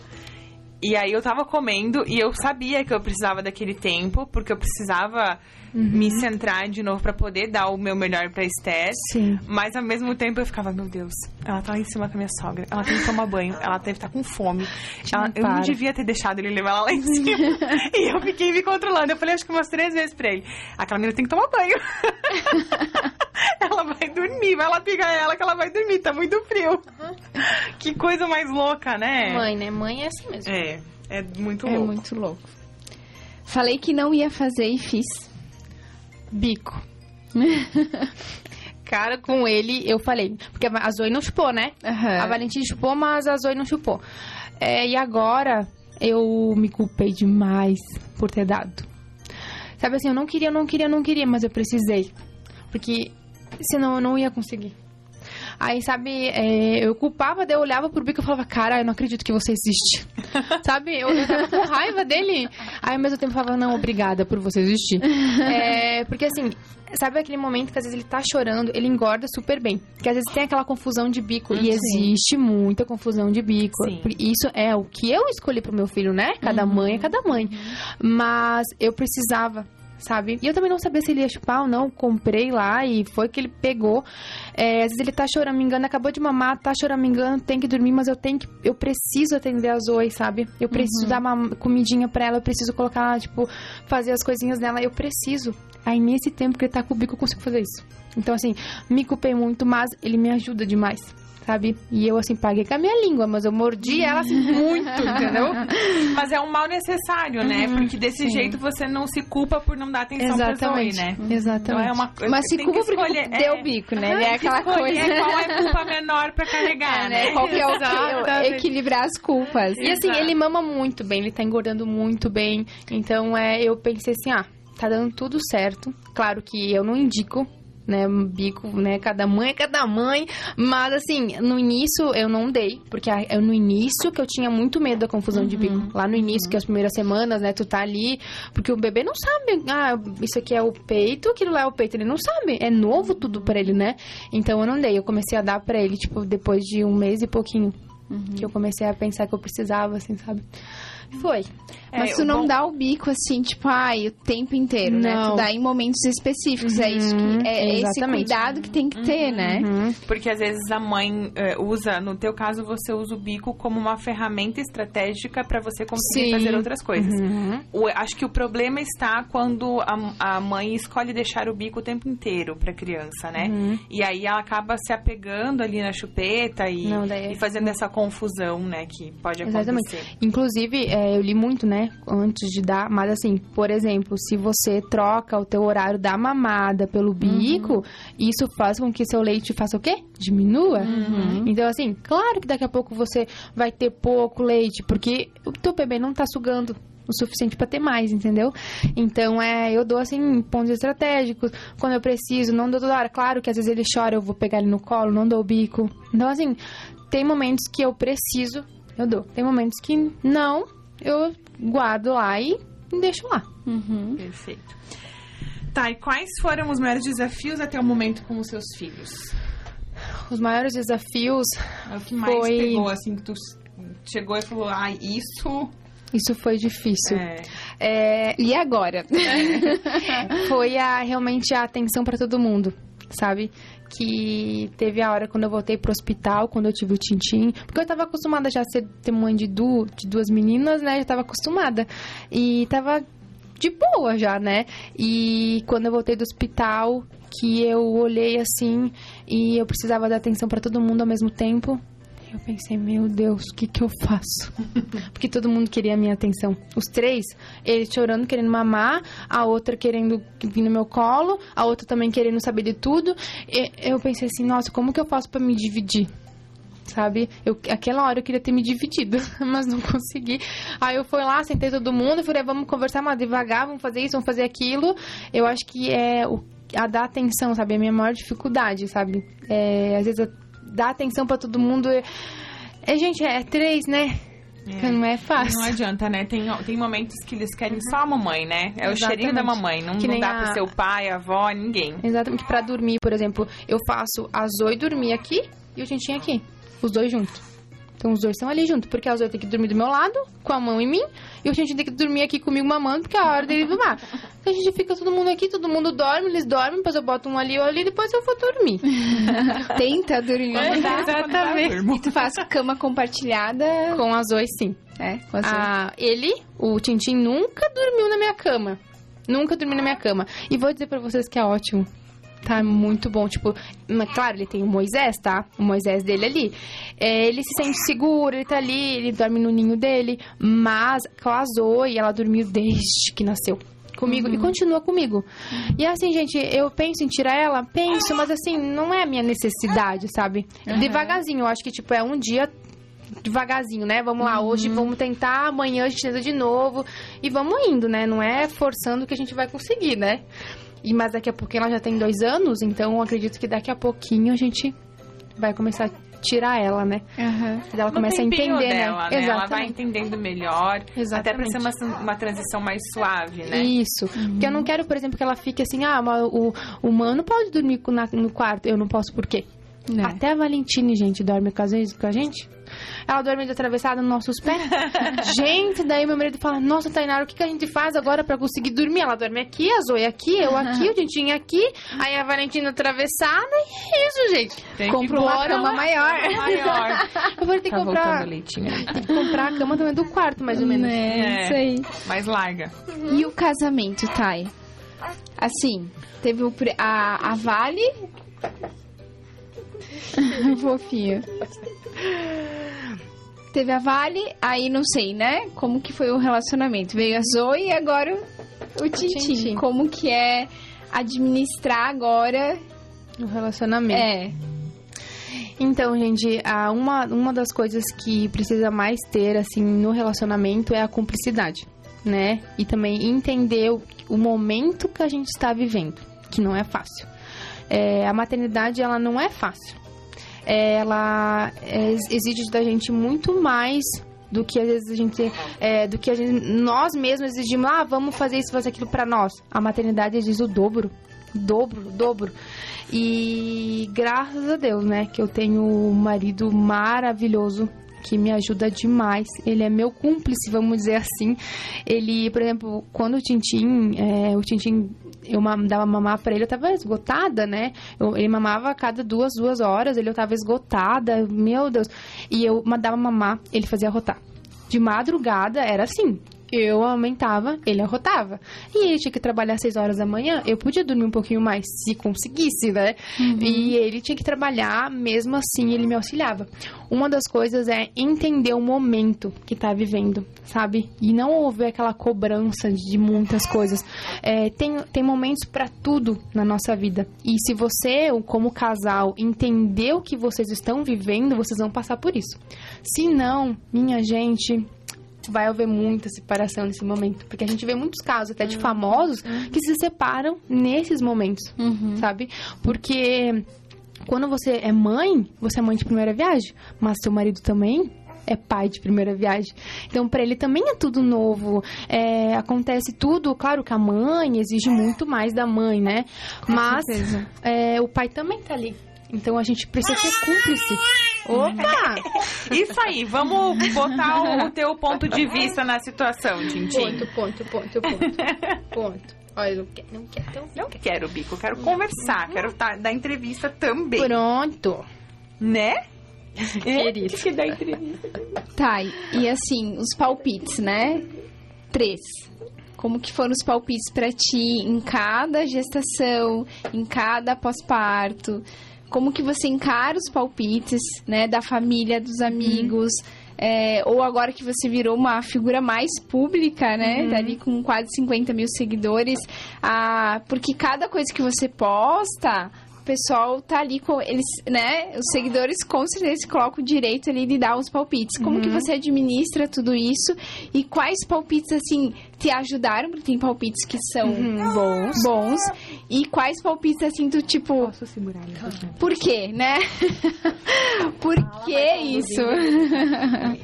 E aí eu tava comendo e eu sabia que eu precisava daquele tempo, porque eu precisava me centrar de novo pra poder dar o meu melhor pra Esther. Sim. Mas ao mesmo tempo eu ficava, meu Deus, ela tá lá em cima com a minha sogra, ela tem que tomar banho, ela deve estar com fome. Ela- eu não para. devia ter deixado ele levar ela lá em cima. e eu fiquei me controlando. Eu falei, acho que umas três vezes pra ele. Aquela menina tem que tomar banho. ela vai dormir, vai lá pegar ela que ela vai dormir, tá muito frio. Que coisa mais louca, né? Mãe, né? Mãe é assim mesmo. É, é muito É louco. muito louco. Falei que não ia fazer e fiz. Bico. Cara, com ele eu falei. Porque a Zoe não chupou, né? Aham. A Valentina chupou, mas a Zoe não chupou. É, e agora eu me culpei demais por ter dado. Sabe assim, eu não queria, eu não queria, eu não queria, mas eu precisei. Porque senão eu não ia conseguir. Aí, sabe, é, eu culpava, daí eu olhava pro bico e falava, cara, eu não acredito que você existe. sabe, eu, eu tava com raiva dele. Aí, ao mesmo tempo, eu falava, não, obrigada por você existir. É, porque, assim, sabe aquele momento que às vezes ele tá chorando, ele engorda super bem. Porque às vezes tem aquela confusão de bico. E existe muita confusão de bico. Sim. Isso é o que eu escolhi pro meu filho, né? Cada mãe é cada mãe. Mas eu precisava. Sabe? E eu também não sabia se ele ia chupar ou não. Comprei lá e foi que ele pegou. É, às vezes ele tá choramingando, acabou de mamar, tá choramingando, tem que dormir, mas eu tenho que. Eu preciso atender a Zoe, sabe? Eu preciso dar uma comidinha pra ela, eu preciso colocar ela, tipo, fazer as coisinhas dela. Eu preciso. Aí nesse tempo que ele tá com o bico, eu consigo fazer isso. Então, assim, me culpei muito, mas ele me ajuda demais. Sabe? E eu, assim, paguei com a minha língua, mas eu mordi ela, assim, muito, entendeu? Mas é um mal necessário, né? Porque desse jeito você não se culpa por não dar atenção pra Zoe, Exatamente. né? Exatamente. Então é uma coisa Mas se que culpa porque escolher. deu é, bico, né? Ele é que aquela escolher coisa. qual é a culpa menor pra carregar, É, né? né? Qual que é o Exatamente. equilibrar as culpas. E assim, Exato. ele mama muito bem, ele tá engordando muito bem. Então, é, eu pensei assim, ah, tá dando tudo certo. Claro que eu não indico, né, bico, né, cada mãe é cada mãe. Mas assim, no início eu não dei, porque eu, no início que eu tinha muito medo da confusão de bico. Lá no início, que as primeiras semanas, né, tu tá ali, porque o bebê não sabe, ah, isso aqui é o peito, aquilo lá é o peito, ele não sabe. É novo tudo pra ele, né? Então eu não dei, eu comecei a dar pra ele, tipo, depois de um mês e pouquinho. Que eu comecei a pensar que eu precisava, assim, sabe? Foi. Mas É, tu não bom- dá o bico assim, tipo, ai, o tempo inteiro, né? Não. Tu dá em momentos específicos. é isso Uhum, que. É esse exatamente. cuidado que tem que ter, né? Uhum. Porque às vezes a mãe eh, usa, no teu caso, você usa o bico como uma ferramenta estratégica pra você conseguir Sim. fazer outras coisas. Uhum. O- acho que o problema está quando a, a mãe escolhe deixar o bico o tempo inteiro pra criança, né? Uhum. E aí ela acaba se apegando ali na chupeta e, Não, daí é- e fazendo essa confusão, né? Que pode Exatamente. acontecer. Inclusive, é, eu li muito, né, antes de dar, mas assim, por exemplo, se você troca o teu horário da mamada pelo bico, isso faz com que seu leite faça o quê? Diminua. Então, assim, claro que daqui a pouco você vai ter pouco leite, porque o teu bebê não tá sugando o suficiente pra ter mais, entendeu? Então, é, eu dou, assim, pontos estratégicos, quando eu preciso, não dou toda hora. Claro que às vezes ele chora, eu vou pegar ele no colo, não dou o bico. Então, assim, tem momentos que eu preciso, eu dou. Tem momentos que não, eu guardo lá e deixo lá. Uhum. Perfeito. Tá, e quais foram os maiores desafios até o momento com os seus filhos? Os maiores desafios, É o que mais Foi- pegou, assim, que tu chegou e falou, ai, isso isso foi difícil. é... É, E agora? foi a, realmente a atenção pra todo mundo, sabe? Que teve a hora quando eu voltei pro hospital, quando eu tive o Tintim. Porque eu tava acostumada já a ser mãe de, du, de duas meninas, né? Já tava acostumada. E tava de boa já, né? E quando eu voltei do hospital, que eu olhei assim e eu precisava dar atenção pra todo mundo ao mesmo tempo. Eu pensei, meu Deus, o que que eu faço? Porque todo mundo queria a minha atenção. Os três, ele chorando, querendo mamar, a outra querendo vir no meu colo, a outra também querendo saber de tudo. E eu pensei assim, nossa, como que eu faço pra me dividir? Sabe? Eu, aquela hora eu queria ter me dividido, mas não consegui. Aí eu fui lá, sentei todo mundo e falei, vamos conversar mais devagar, vamos fazer isso, vamos fazer aquilo. Eu acho que é o, a dar atenção, sabe? É a minha maior dificuldade, sabe? É, às vezes dar atenção pra todo mundo. É, gente, é três, né? É. Não é fácil. Não adianta, né? Tem, tem momentos que eles querem só a mamãe, né? É o cheirinho da Exatamente. mamãe. Não, não dá a- pro seu pai, a avó, ninguém. Exatamente. Pra dormir, por exemplo, eu faço a Zoe dormir aqui e o Tintin aqui. Os dois juntos. Então os dois estão ali juntos. Porque a Zoe tem que dormir do meu lado, com a mão em mim, e o Tintin tem que dormir aqui comigo mamando, porque é a hora dele mamar. Então a gente fica todo mundo aqui, todo mundo dorme, eles dormem, depois eu boto um ali ou ali, depois eu vou dormir. Tenta dormir. Exatamente. E tu faz cama compartilhada. Com a Zoe, sim. É, com a Zoe. Ah, ele, o Tintin, nunca dormiu na minha cama. Nunca dormiu na minha cama. E vou dizer pra vocês que é ótimo. Tá muito bom. Tipo, claro, ele tem o Moisés, tá? O Moisés dele ali. É, ele se sente seguro, ele tá ali, ele dorme no ninho dele. Mas a Zoe, ela dormiu desde que nasceu. comigo e continua comigo. E assim, gente, eu penso em tirar ela, penso, mas assim, não é a minha necessidade, sabe? Devagarzinho, eu acho que tipo é um dia devagarzinho, né? Vamos lá, hoje vamos tentar, amanhã a gente tenta de novo e vamos indo, né? Não é forçando que a gente vai conseguir, né? E mas daqui a pouquinho ela já tem dois anos, então eu acredito que daqui a pouquinho a gente vai começar a tirar ela, né? E ela começa a entender, dela, né? né? Ela vai entendendo melhor. Até pra Exatamente. ser uma, uma transição mais suave, né? Isso. Porque eu não quero, por exemplo, que ela fique assim, ah, mas o, o mano pode dormir no quarto. Eu não posso, por quê? Né? Até a Valentine, gente, dorme com, as vezes com a gente. Ela dorme de atravessada nos nossos pés. gente, daí meu marido fala, nossa, Tainara, o que, que a gente faz agora pra conseguir dormir? Ela dorme aqui, a Zoe aqui, eu aqui, o Tintinho aqui, aí a Valentina atravessada, e é isso, gente. Tem que uma cama lá. maior. maior. Eu vou ter que Tá comprar, tem que comprar a cama também do quarto, mais ou menos. Né, É. Isso aí. Mais larga. E o casamento, Thay? Assim, teve o, a, a Vale. Fofinho. Teve a Vale, aí não sei, né? Como que foi o relacionamento? Veio a Zoe e agora o Tintin. Como que é administrar agora? O relacionamento. É. Então, gente, a- uma, uma das coisas que precisa mais ter, assim, no relacionamento é a cumplicidade, né? E também entender o, o momento que a gente está vivendo, que não é fácil. É, a maternidade, ela não é fácil. É, ela é, exige da gente muito mais do que às vezes a gente é, do que a gente, nós mesmos exigimos ah vamos fazer isso fazer aquilo pra nós. A maternidade exige o dobro dobro dobro. E graças a Deus, né, que eu tenho um marido maravilhoso que me ajuda demais. Ele é meu cúmplice, vamos dizer assim. Ele, por exemplo, quando o Tintim, é, o Tintim, eu dava mamar pra ele, eu tava esgotada, né? Eu- ele mamava a cada duas, duas horas, ele eu tava esgotada, meu Deus. E eu dava mamar, ele fazia rotar. De madrugada era assim. Eu aumentava, ele arrotava. E ele tinha que trabalhar às 6 horas da manhã, eu podia dormir um pouquinho mais, se conseguisse, né? E ele tinha que trabalhar, mesmo assim ele me auxiliava. Uma das coisas é entender o momento que tá vivendo, sabe? E não houver aquela cobrança de muitas coisas. É, tem, tem momentos para tudo na nossa vida. E se você, como casal, entender o que vocês estão vivendo, vocês vão passar por isso. Se não, minha gente, vai haver muita separação nesse momento. Porque a gente vê muitos casos até de famosos que se separam nesses momentos, sabe? Porque quando você é mãe, você é mãe de primeira viagem, mas seu marido também é pai de primeira viagem. Então, para ele também é tudo novo. É, acontece tudo, claro que a mãe exige muito mais da mãe, né? mas certeza. é, o pai também tá ali. Então a gente precisa ser cúmplice. Opa! Isso aí, vamos botar o, o teu ponto de vista na situação, Tintim. ponto, ponto, ponto. Ponto. Olha, não quer, não quer. Então... Não quero, Bico, quero conversar, quero tá, dar entrevista também. Pronto. Né? Querido. Que dá entrevista. Tá, e- assim, os palpites, né? Três. Como que foram os palpites pra ti em cada gestação, em cada pós-parto? Como que você encara os palpites, né? Da família, dos amigos? é, ou agora que você virou uma figura mais pública, né? Tá ali com quase 50 mil seguidores. Ah, porque cada coisa que você posta, o pessoal tá ali com eles, né? Os seguidores com certeza colocam o direito ali de dar os palpites. Como que você administra tudo isso e quais palpites assim te ajudaram? Porque tem palpites que são bons, bons e quais palpites assim do tipo Posso segurar ele? por quê, né? por que isso?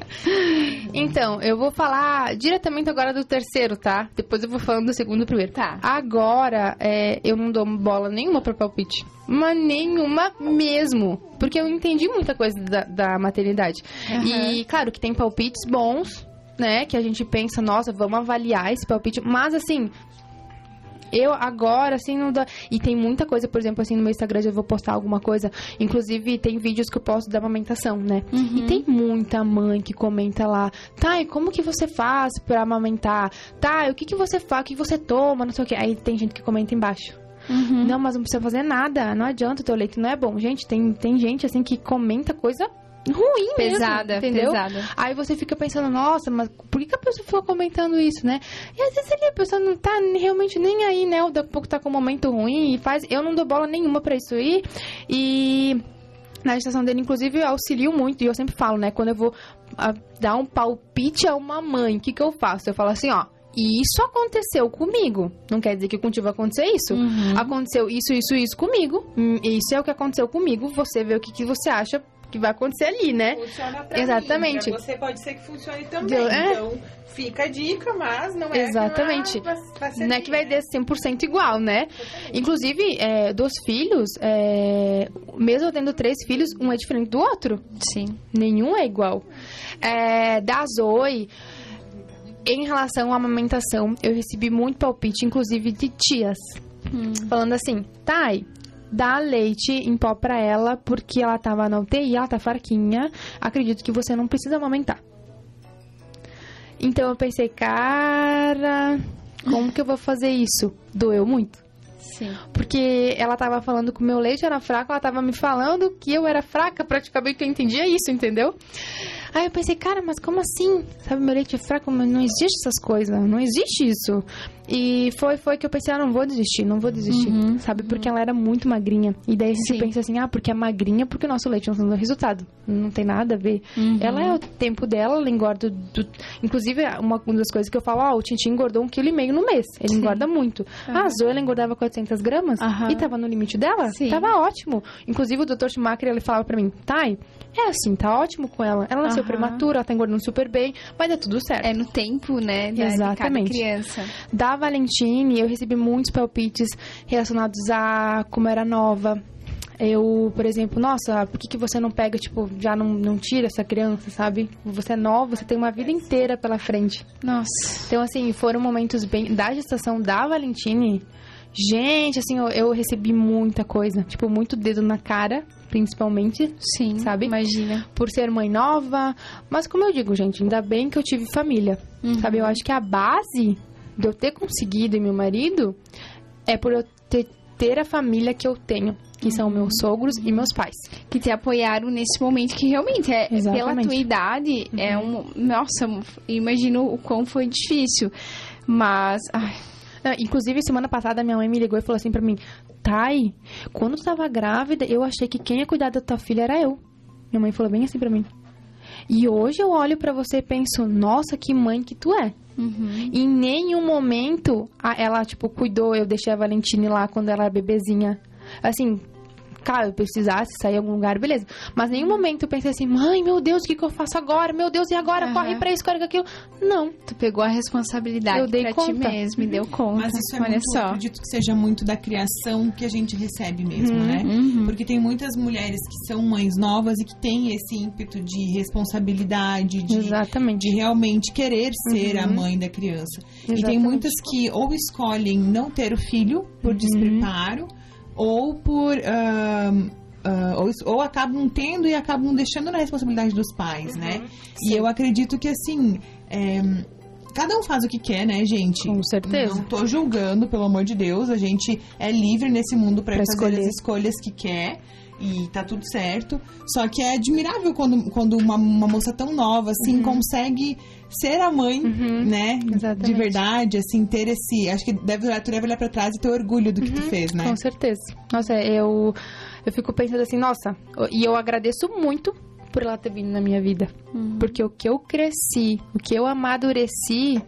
Então, eu vou falar diretamente agora do terceiro, tá? Depois eu vou falando do segundo primeiro. Tá. Agora, é, eu não dou bola nenhuma pra palpite. Mas nenhuma mesmo. Porque eu entendi muita coisa da, da maternidade. E, claro, que tem palpites bons, né? Que a gente pensa, nossa, vamos avaliar esse palpite. Mas, assim, eu agora, assim, não dá. E tem muita coisa, por exemplo, assim, no meu Instagram eu vou postar alguma coisa. Inclusive, tem vídeos que eu posto da amamentação, né? E tem muita mãe que comenta lá, tá, e como que você faz pra amamentar? Tá, e o que que você faz? O que você toma? Não sei o que. Aí tem gente que comenta embaixo. Uhum. Não, mas não precisa fazer nada. Não adianta, o teu leite não é bom. Gente, tem, tem gente assim que comenta coisa ruim Pesada, mesmo, entendeu? pesada. Aí você fica pensando, nossa, mas por que, a pessoa ficou comentando isso, né? E às vezes ali a pessoa não tá realmente nem aí, né? Ou daqui a pouco tá com um momento ruim e faz. Eu não dou bola nenhuma pra isso aí. E na gestação dele, inclusive, eu auxilio muito. E eu sempre falo, né? Quando eu vou ah, dar um palpite a uma mãe, o que, que eu faço? Eu falo assim, ó. Isso aconteceu comigo. Não quer dizer que contigo vai acontecer isso. Aconteceu isso, isso, isso comigo. Hum, Isso é o que aconteceu comigo. Você vê o que, que você acha que vai acontecer ali, né? Funciona pra Exatamente. mim, pra você pode ser que funcione também. Deu- é. Então, fica a dica, mas não é Exatamente. que vai, vai ser Não é que vai né? ter 100% igual, né? Inclusive, é, dos filhos, é, mesmo eu tendo três filhos, um é diferente do outro. Sim. Nenhum é igual. É, da Zoe, em relação à amamentação, eu recebi muito palpite, inclusive de tias. Falando assim, Thay, dá leite em pó pra ela, porque ela tava na UTI, ela tá fraquinha. Acredito que você não precisa amamentar. Então eu pensei, cara, como que eu vou fazer isso? Doeu muito. Sim. Porque ela tava falando que o meu leite era fraco, ela tava me falando que eu era fraca, praticamente eu entendia isso, entendeu? Aí eu pensei, cara, mas como assim? Sabe, meu leite é fraco, mas não existe essas coisas, não existe isso. E foi, foi que eu pensei, ah, não vou desistir, não vou desistir, sabe? Porque ela era muito magrinha. E daí gente Sim. pensa assim, ah, porque é magrinha, porque o nosso leite não tá dando resultado. Não tem nada a ver. Ela é o tempo dela, ela engorda. Do... Inclusive, uma, uma das coisas que eu falo, ó, o Tintin engordou um quilo e meio no mês. Ele engorda muito. A Zoe, ela engordava 400 gramas e tava no limite dela. Sim. Tava ótimo. Inclusive, o Dr. Schumacher, ele falava pra mim, Thay, é assim, tá ótimo com ela. Ela nasceu Aham. prematura, ela tá engordando super bem, vai dar tudo certo. É no tempo, né? Da, Exatamente. De criança. Da Valentine, eu recebi muitos palpites relacionados a como era nova. Eu, por exemplo, nossa, por que, que você não pega, tipo, já não, não tira essa criança, sabe? Você é nova, você tem uma vida inteira pela frente. Nossa. Então, assim, foram momentos bem. Da gestação da Valentine, gente, assim, eu, eu recebi muita coisa. Tipo, muito dedo na cara, principalmente. Sim. Sabe? Imagina. Por ser mãe nova. Mas, como eu digo, gente, ainda bem que eu tive família. Sabe? Eu acho que a base de eu ter conseguido e meu marido é por eu ter, ter a família que eu tenho. Que são meus sogros e meus pais. Que te apoiaram nesse momento que realmente é pela Exatamente. tua idade é um. Nossa, imagino o quão foi difícil. Mas. Não, inclusive, semana passada, minha mãe me ligou e falou assim pra mim: Thay, quando tu tava grávida, eu achei que quem ia cuidar da tua filha era eu. Minha mãe falou bem assim pra mim. E hoje eu olho pra você e penso: nossa, que mãe que tu é. uhum. Em nenhum momento ela, tipo, cuidou. Eu deixei a Valentine lá quando ela era bebezinha. Assim, claro, eu precisasse sair em algum lugar, beleza. Mas em nenhum momento eu pensei assim, mãe, meu Deus, o que, que eu faço agora? Meu Deus, e agora? Aham. Corre pra isso, corre pra aquilo. Não. Tu pegou a responsabilidade Eu dei pra ti conta. mesmo e deu conta. Mas isso é Olha muito, eu só. acredito que seja muito da criação que a gente recebe mesmo, né? Uhum. Porque tem muitas mulheres que são mães novas e que têm esse ímpeto de responsabilidade, de, Exatamente. de realmente querer ser Uhum. a mãe da criança. E tem Exatamente. muitas que ou escolhem não ter o filho por Uhum. despreparo, ou por. ahn, ah, ou, ou acabam tendo e acabam deixando na responsabilidade dos pais, Uhum. né? E eu acredito que assim. é, cada um faz o que quer, né, gente? Com certeza. Não tô julgando, pelo amor de Deus. A gente é livre nesse mundo pra Pra fazer escolher. as escolhas que quer. E tá tudo certo. Só que é admirável quando, quando uma, uma moça tão nova, assim, consegue ser a mãe, né? Uhum. Exatamente. De verdade, assim, ter esse. Acho que deve, tu deve olhar pra trás e ter orgulho do que tu fez, né? Com certeza. Nossa, eu, eu fico pensando assim, nossa, e eu agradeço muito por ela ter vindo na minha vida. Porque o que eu cresci, o que eu amadureci,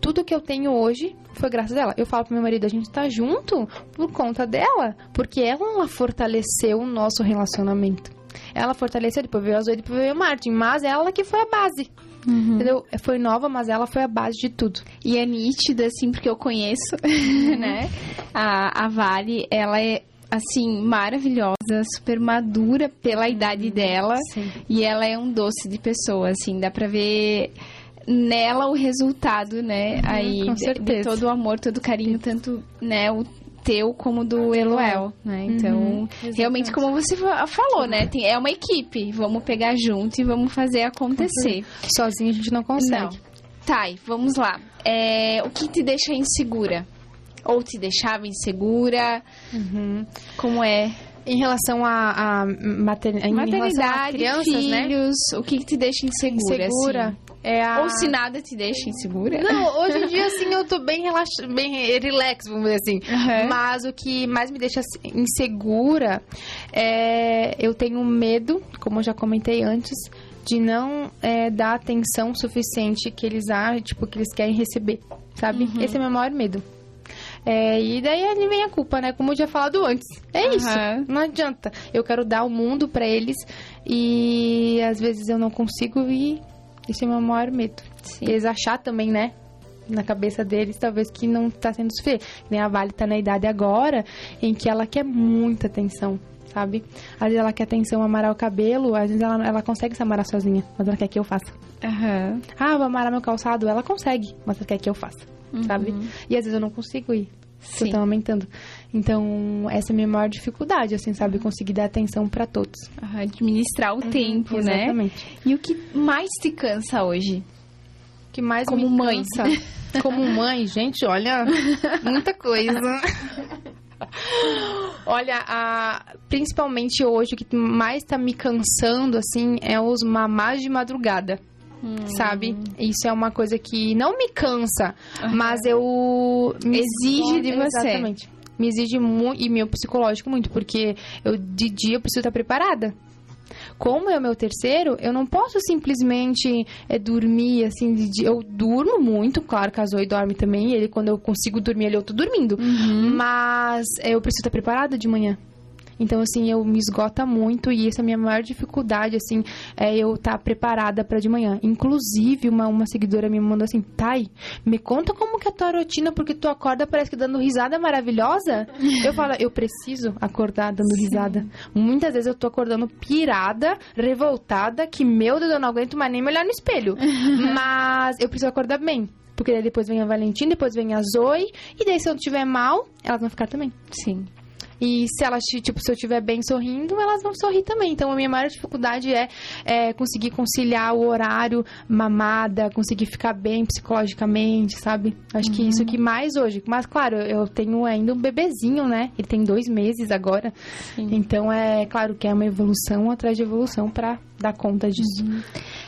tudo que eu tenho hoje foi graças a ela. Eu falo pro meu marido, a gente tá junto por conta dela. Porque ela fortaleceu o nosso relacionamento. Ela fortaleceu, depois veio a Zoe, depois veio o Martin. Mas ela que foi a base. Entendeu? Foi nova, mas ela foi a base de tudo. E é nítida, assim, porque eu conheço, Uhum. né? A, a Vale, ela é, assim, maravilhosa, super madura pela idade dela. Sim. E ela é um doce de pessoa, assim, dá pra ver nela o resultado, né? Aí, Uhum, com de- de, todo o amor, todo o carinho, tanto, né, o teu como do Eloel, né? Então, Uhum, realmente, como você fa- falou, né? Tem, é uma equipe, vamos pegar junto e vamos fazer acontecer. Sozinha a gente não consegue. Não. Thay, vamos lá. É, o que te deixa insegura? Ou te deixava insegura? Uhum. Como é? Em relação a, a mater... em relação a Maternidade, crianças, né? filhos, o que, que te deixa insegura, Insegura. assim? É a... Ou se nada te deixa insegura? Não, hoje em dia, assim, eu tô bem relaxada, bem relax, vamos dizer assim. Aham. Mas o que mais me deixa assim, insegura é... Eu tenho medo, como eu já comentei antes, de não é, dar atenção suficiente que eles, ah, tipo, que eles querem receber, sabe? Esse é o meu maior medo. É, e daí ali vem a culpa, né? Como eu já falado antes. É isso. Aham. Não adianta. Eu quero dar o mundo pra eles e às vezes eu não consigo e esse é o meu maior medo. Sim. Eles achar também, né? Na cabeça deles, talvez que não tá sendo suficiente. Nem a Vale tá na idade agora em que ela quer muita atenção, sabe? Às vezes ela quer atenção, amarar o cabelo, às vezes ela, ela consegue se amarar sozinha, mas ela quer que eu faça. Aham. Ah, vou amarar meu calçado, ela consegue, mas ela quer que eu faça, sabe? E às vezes eu não consigo ir. Sim. Tô aumentando. Então, essa é a minha maior dificuldade, assim, sabe? Conseguir dar atenção pra todos. Administrar o tempo, né? Exatamente. E o que mais te cansa hoje? O que mais Como me mãe. cansa- Como mãe, gente, olha, muita coisa. Olha, a- principalmente hoje, o que mais tá me cansando, assim, é os mamás de madrugada. Sabe? Isso é uma coisa que não me cansa, mas eu... me Exige de você. Exatamente. Me exige muito, e meu psicológico muito, porque eu, de dia eu preciso estar preparada. Como é o meu terceiro, eu não posso simplesmente é, dormir assim de dia. Eu durmo muito, claro que a Zoe dorme também. Ele, quando eu consigo dormir, ele, eu tô dormindo. Mas é, eu preciso estar preparada de manhã. Então, assim, eu me esgota muito e essa é a minha maior dificuldade, assim, é eu estar preparada para de manhã. Inclusive, uma, uma seguidora me mandou assim, Thay, me conta como que é a tua rotina, porque tu acorda parece que dando risada maravilhosa. eu falo, eu preciso acordar dando risada. Muitas vezes eu tô acordando pirada, revoltada, que, meu Deus, eu não aguento mais nem me olhar no espelho. Mas eu preciso acordar bem. Porque depois vem a Valentina, depois vem a Zoe, e daí se eu estiver mal, elas vão ficar também. Sim. E se elas, tipo, se eu estiver bem sorrindo, elas vão sorrir também. Então, a minha maior dificuldade é, é conseguir conciliar o horário mamada, conseguir ficar bem psicologicamente, sabe? Acho que isso que mais hoje. Mas, claro, eu tenho ainda um bebezinho, né? Ele tem dois meses agora. Então, é claro que é uma evolução atrás de evolução pra dar conta disso.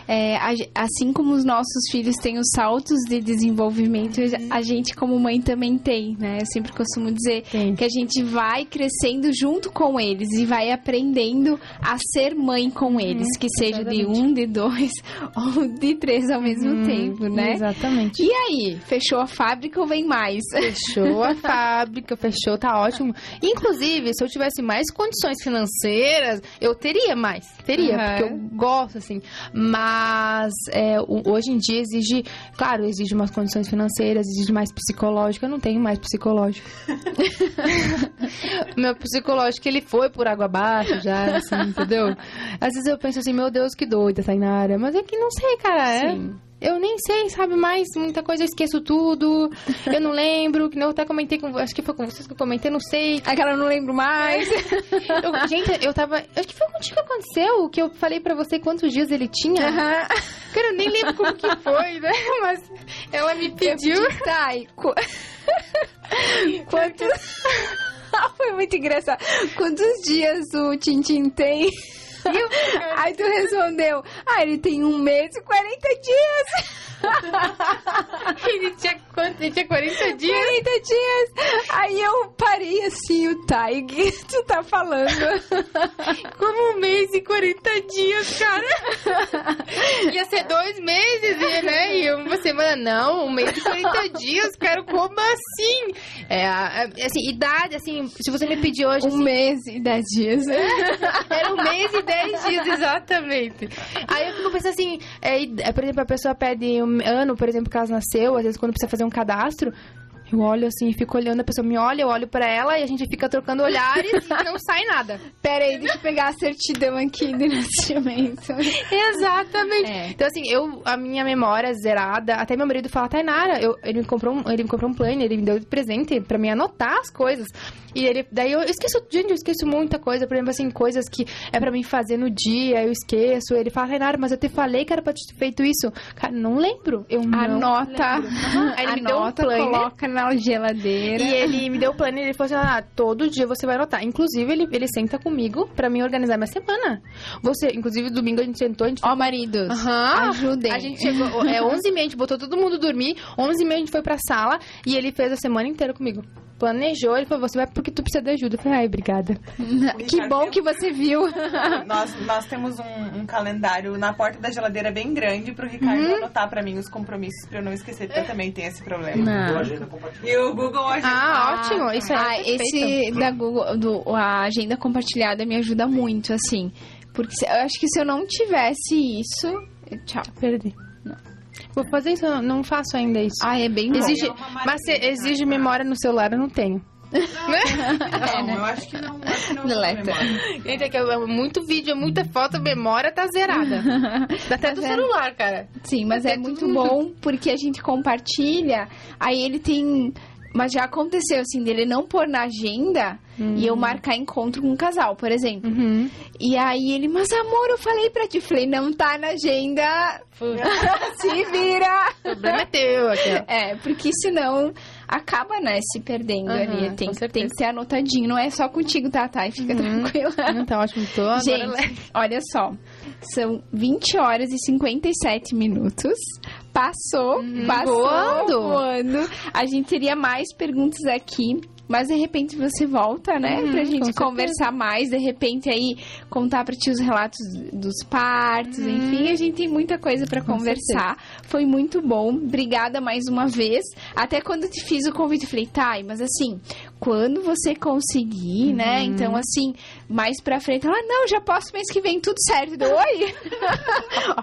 É, a ge- assim como os nossos filhos têm os saltos de desenvolvimento, a gente como mãe também tem, né? Eu sempre costumo dizer Tem. que a gente vai crescendo junto com eles e vai aprendendo a ser mãe com eles, que seja de exatamente. um, de dois ou de três ao mesmo tempo, né? Exatamente. E aí, fechou a fábrica ou vem mais? Fechou a fábrica, fechou, tá ótimo. Inclusive, se eu tivesse mais condições financeiras, eu teria mais. Teria, Aham. porque eu gosto, assim. Mas é, hoje em dia exige, claro, exige umas condições financeiras, exige mais psicológico. Eu não tenho mais psicológico. meu psicológico, ele foi por água abaixo já, assim, entendeu? Às vezes eu penso assim, meu Deus, que doida, Tainara. Mas é que não sei, cara. é- Sim. eu nem sei, sabe, mais muita coisa, eu esqueço tudo. Eu não lembro, que nem eu até comentei com acho que foi com vocês que eu comentei, não sei. Aquela eu não lembro mais. Eu- gente, eu tava. Acho que foi contigo que aconteceu, que eu falei pra você quantos dias ele tinha. Aham. Cara, eu nem lembro como que foi, né? Mas ela me pediu. Tá, e qu- Quantos... Foi muito engraçado. Quantos dias o Tintin tem? Aí tu respondeu, ah, ele tem um mês e 40 dias. Ele tinha quanto? Ele tinha 40 dias. 40 dias. Aí eu parei assim, o o que tu tá falando? Como um mês e 40 dias, cara. Ia ser dois meses, né? E uma semana, não, um mês e 40 dias, cara, como assim? É, é, assim, idade, assim, se você me pedir hoje, Um assim, mês e 10 dias. Era um mês e dez dias, exatamente. Aí eu fico pensando assim, é, é, por exemplo, a pessoa pede um ano, por exemplo, que ela nasceu, às vezes quando precisa fazer um cadastro, eu olho assim, fico olhando, a pessoa me olha, eu olho pra ela e a gente fica trocando olhares e não sai nada. Pera aí, deixa eu pegar a certidão aqui de nascimento. Exatamente. É. Então, assim, eu, a minha memória zerada, até meu marido fala, Tainara, eu, ele, me comprou um, ele me comprou um planner, ele me deu de presente pra mim anotar as coisas. E ele, daí eu esqueço, gente, eu esqueço muita coisa, por exemplo, assim, coisas que é pra mim fazer no dia, eu esqueço. Ele fala, Tainara, mas eu te falei que era pra te ter feito isso. Cara, não lembro. Eu não Anota. lembro. Aí ele me deu um Anota, planner. coloca na geladeira. E ele me deu o plano e ele falou assim: ah, todo dia você vai anotar. Inclusive, ele, ele senta comigo pra mim organizar minha semana. Você, inclusive, domingo a gente sentou, a gente Ó, maridos, Aham. ajudem. A gente chegou, é 11h30, a gente botou todo mundo dormir, 11h30 a gente foi pra sala e ele fez a semana inteira comigo. Planejou, ele falou, você vai porque tu precisa de ajuda. Eu falei, ai, obrigada. Que bom que você viu. Nós, nós temos um, um calendário na porta da geladeira bem grande pro Ricardo Uhum. anotar pra mim os compromissos pra eu não esquecer, porque eu também tenho esse problema. Não. E o Google Agenda. Ah, ótimo, isso é Ah, perfeito. esse da Google, do, a agenda compartilhada me ajuda muito, assim. Porque se- eu acho que se eu não tivesse isso. Tchau. Perdi. Vou fazer isso, eu não faço ainda isso. Ah, é bem bom. exige, mas se exige memória no celular, eu não tenho. Não, eu acho que não. Acho que não Deleta. Gente, é que é muito vídeo, é muita foto, a memória tá zerada. Dá até do Mas é- celular, cara. Sim, mas é muito bom porque a gente compartilha. Aí ele tem. Mas já aconteceu, assim, dele não pôr na agenda e eu marcar encontro com um casal, por exemplo. Uhum. E aí ele, mas amor, eu falei pra ti. Falei, não tá na agenda. Se vira. O problema é teu aqui. É, porque senão acaba, né, se perdendo Aham, ali. Tem, tem que ter anotadinho, não é só contigo, tá, tá? E fica tranquila. Não tá ótimo, tô agora Gente, olha só. São 20 horas e 57 minutos. Passou, passou voando. voando. A gente teria mais perguntas aqui. Mas de repente você volta, né? Uhum, pra gente certeza. conversar mais, de repente aí contar pra ti os relatos dos partos, Uhum. enfim, a gente tem muita coisa pra conversar. Foi muito bom. Obrigada mais uma vez. Até quando eu te fiz o convite, eu falei, tá, mas assim, quando você conseguir, né? Uhum. Então, assim, mais pra frente, ela, não, já posso mês que vem, tudo certo. Deu, oi!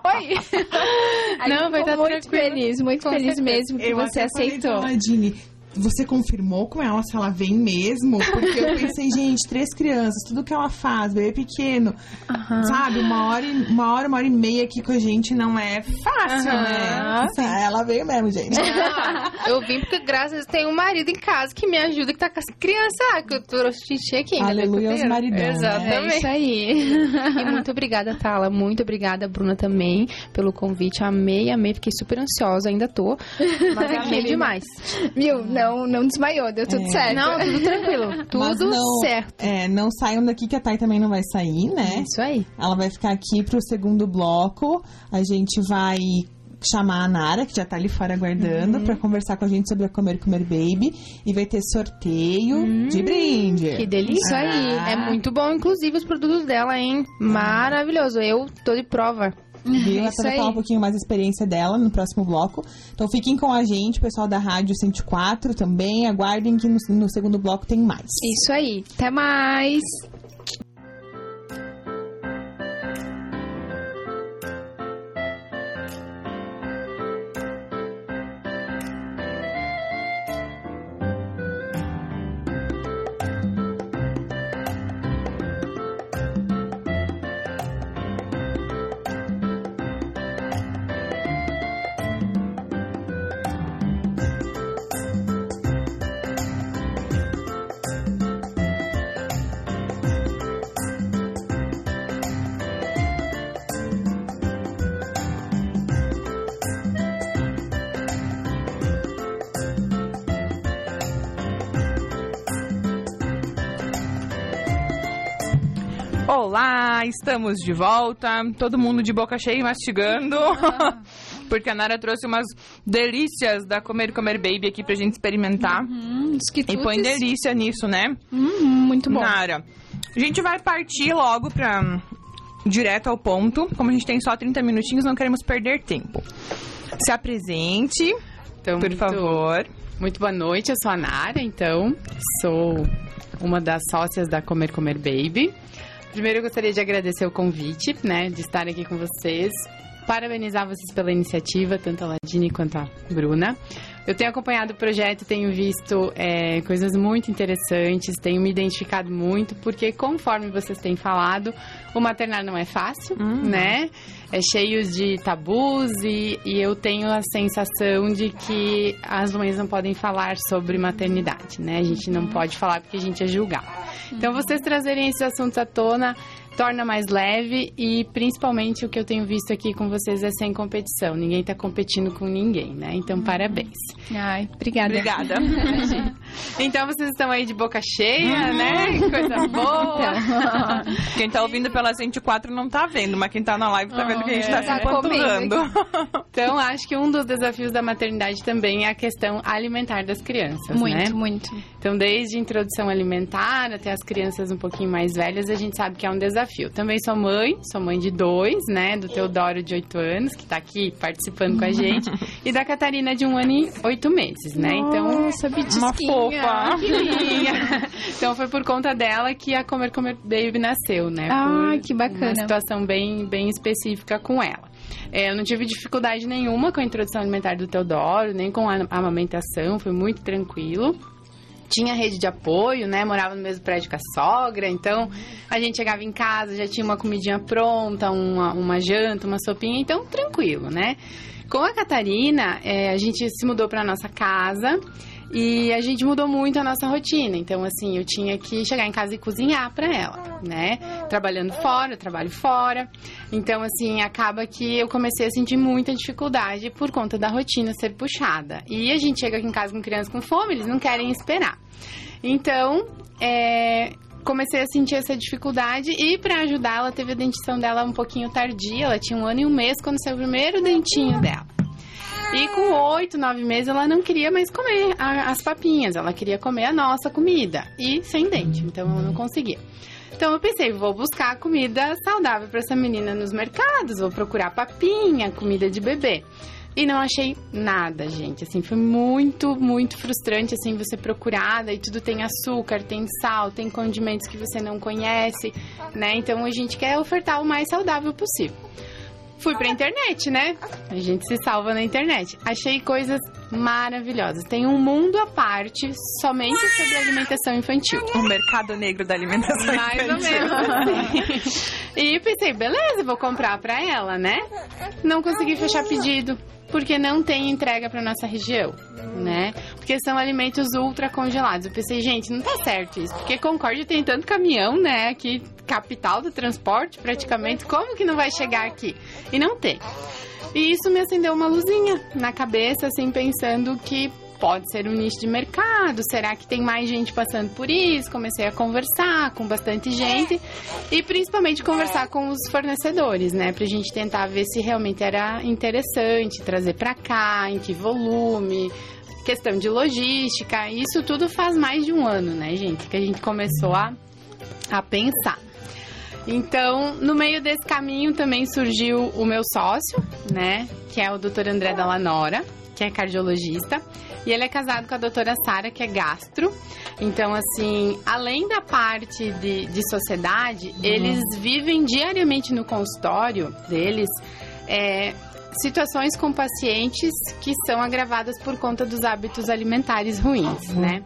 oi! Aí Não, vai dar muito tranquilo. feliz, muito Com feliz certeza. mesmo que Eu você falei aceitou. Nadine, você confirmou com ela se ela vem mesmo? Porque eu pensei, gente, três crianças, tudo que ela faz, bebê pequeno, sabe? Uma hora, uma hora, uma hora e meia aqui com a gente não é fácil, Aham. né? Ela veio mesmo, gente. Ah, eu vim porque, graças a Deus, tem um marido em casa que me ajuda, que tá com as crianças. Ah, que eu trouxe xixi aqui. ainda Aleluia aos maridão, né? É Exatamente. isso aí. E muito obrigada, Tala. Muito obrigada, Bruna, também, pelo convite. Amei, amei. Fiquei super ansiosa, ainda tô. Mas amei demais. Viu? Não, não desmaiou, deu tudo certo. Não, tudo tranquilo. Tudo não- certo. É, não saiam daqui que a Thay também não vai sair, né? Isso aí. Ela vai ficar aqui pro segundo bloco. A gente vai chamar a Nara, que já tá ali fora aguardando, pra conversar com a gente sobre a Comer Comer Baby. E vai ter sorteio de brinde. Que delícia. Ah. Isso aí. É muito bom, inclusive, os produtos dela, hein? Maravilhoso. Eu tô de prova. Viu? Ela Isso vai falar um pouquinho mais da experiência dela no próximo bloco. Então fiquem com a gente, pessoal da Rádio 104 também. Aguardem que no, no segundo bloco tem mais. Isso aí. Até mais. Olá, estamos de volta. Todo mundo de boca cheia e mastigando. Porque a Nara trouxe umas delícias da Comer Comer Baby aqui pra gente experimentar. Hum, os E põe delícia nisso, né? Hum, muito bom. Nara, a gente vai partir logo pra direto ao ponto. Como a gente tem só 30 minutinhos, não queremos perder tempo. Se apresente, Então, por muito, favor. Muito boa noite, eu sou a Nara, então, sou uma das sócias da Comer Comer Baby. Primeiro eu gostaria de agradecer o convite, né, de estar aqui com vocês. Parabenizar vocês pela iniciativa, tanto a Ladine quanto a Bruna. Eu tenho acompanhado o projeto, tenho visto é, coisas muito interessantes, tenho me identificado muito, porque conforme vocês têm falado, o maternar não é fácil, né? É cheio de tabus e, e eu tenho a sensação de que as mães não podem falar sobre maternidade, né? A gente não pode falar porque a gente é julgado. Então, vocês trazerem esses assuntos à tona torna mais leve e principalmente o que eu tenho visto aqui com vocês é sem competição. Ninguém tá competindo com ninguém, né? Então, parabéns. Ai, obrigada. Obrigada. Então, vocês estão aí de boca cheia, né? Coisa boa. Quem tá ouvindo pela 104 não tá vendo, mas quem tá na live tá vendo que a gente tá é. se Tá empanturrando. Então, acho que um dos desafios da maternidade também é a questão alimentar das crianças, Muito, né? muito. Então, desde introdução alimentar até as crianças um pouquinho mais velhas, a gente sabe que é um desafio. Também sou mãe, sou mãe de dois, né? Do Teodoro, de 8 anos, que tá aqui participando com a gente, e da Catarina, de um ano e oito meses, né? Então, Nossa, Uma fofa. então, foi por conta dela que a Comer Comer Baby nasceu, né? Por que bacana. Uma situação bem, bem específica com ela. É, eu não tive dificuldade nenhuma com a introdução alimentar do Teodoro, nem com a amamentação, foi muito tranquilo. Tinha rede de apoio, né? Morava no mesmo prédio com a sogra, então a gente chegava em casa, já tinha uma comidinha pronta, uma, uma janta, uma sopinha, então tranquilo, né? Com a Catarina, é, a gente se mudou para nossa casa e a gente mudou muito a nossa rotina. Então, assim, eu tinha que chegar em casa e cozinhar para ela, né? Trabalhando fora, eu trabalho fora. Então, assim, acaba que eu comecei a sentir muita dificuldade por conta da rotina ser puxada. E a gente chega aqui em casa com crianças com fome, eles não querem esperar. Então, é, comecei a sentir essa dificuldade e para ajudar, ela teve a dentição dela um pouquinho tardia. Ela tinha um ano e um mês quando saiu o primeiro dentinho dela. E com oito, nove meses, ela não queria mais comer a- as papinhas. Ela queria comer a nossa comida. E sem dente. Então, ela não conseguia. Então, eu pensei, vou buscar comida saudável para essa menina nos mercados. Vou procurar papinha, comida de bebê. E não achei nada, gente. Assim, foi muito, muito frustrante, assim, você procurar. Daí tudo tem açúcar, tem sal, tem condimentos que você não conhece, né? Então, a gente quer ofertar o mais saudável possível. Fui pra internet, né? A gente se salva na internet. Achei coisas maravilhosas. Tem um mundo à parte somente sobre alimentação infantil. O mercado negro da alimentação Mais ou infantil. menos assim. E pensei, beleza, vou comprar pra ela, né? Não consegui fechar pedido. Porque não tem entrega pra nossa região, né? Porque são alimentos ultra congelados. Eu pensei, gente, não tá certo isso. Porque Concórdia tem tanto caminhão, né? Aqui, capital do transporte, praticamente. Como que não vai chegar aqui? E não tem. E isso me acendeu uma luzinha na cabeça, assim, pensando que pode ser um nicho de mercado. Será que tem mais gente passando por isso? Comecei a conversar com bastante gente e principalmente conversar com os fornecedores, né, pra gente tentar ver se realmente era interessante trazer pra cá, em que volume, questão de logística. Isso tudo faz mais de um ano, né, gente, que a gente começou a, a pensar. Então, no meio desse caminho também surgiu o meu sócio, né? Que é o Dr. André Dallanora, que é cardiologista. E ele é casado com a doutora Sara, que é gastro. Então, assim, além da parte de, de sociedade, eles vivem diariamente no consultório deles é, situações com pacientes que são agravadas por conta dos hábitos alimentares ruins, né?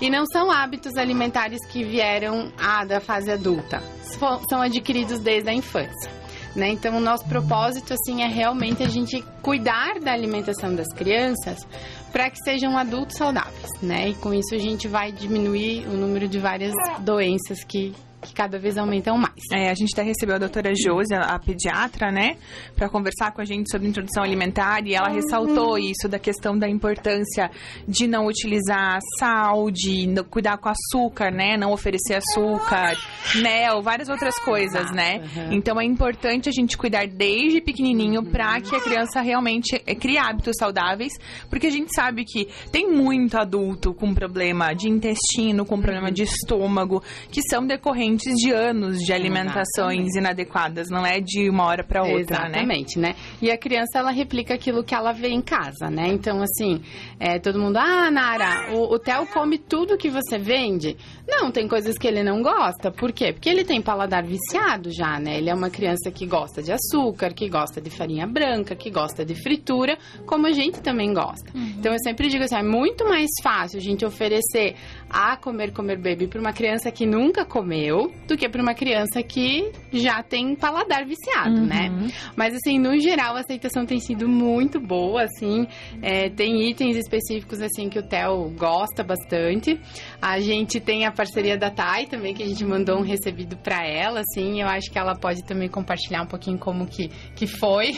E não são hábitos alimentares que vieram ah, da fase adulta, são, são adquiridos desde a infância. Né? Então, o nosso propósito assim é realmente a gente cuidar da alimentação das crianças para que sejam adultos saudáveis, né? E com isso a gente vai diminuir o número de várias doenças que, que cada vez aumentam mais. É, a gente até recebeu a doutora Josi, a, pediatra, né, para conversar com a gente sobre introdução alimentar e ela ressaltou isso da questão da importância de não utilizar sal, de cuidar com açúcar, né, não oferecer açúcar, mel, várias outras coisas, né. Aham. Então é importante a gente cuidar desde pequenininho para que a criança realmente eh, crie hábitos saudáveis, porque a gente sabe que tem muito adulto com problema de intestino, com problema de estômago, que são decorrentes de anos de alimentações Exatamente. inadequadas, não é de uma hora para outra, né? Exatamente, né? E a criança, ela replica aquilo que ela vê em casa, né? Então, assim, é, todo mundo, ah, Nara, o, o Theo come tudo que você vende. Não, tem coisas que ele não gosta. Por quê? Porque ele tem paladar viciado já, né? Ele é uma criança que gosta de açúcar, que gosta de farinha branca, que gosta de fritura, como a gente também gosta. Então, eu sempre digo assim, é muito mais fácil a gente oferecer a comer, comer baby para uma criança que nunca comeu eu do que para uma criança que já tem paladar viciado, Uhum. né? Mas assim, no geral, a aceitação tem sido muito boa, assim. É, tem itens específicos, assim, que o Theo gosta bastante. A gente tem a parceria da Thay também, que a gente mandou um recebido para ela, assim. Eu acho que ela pode também compartilhar um pouquinho como que, que foi.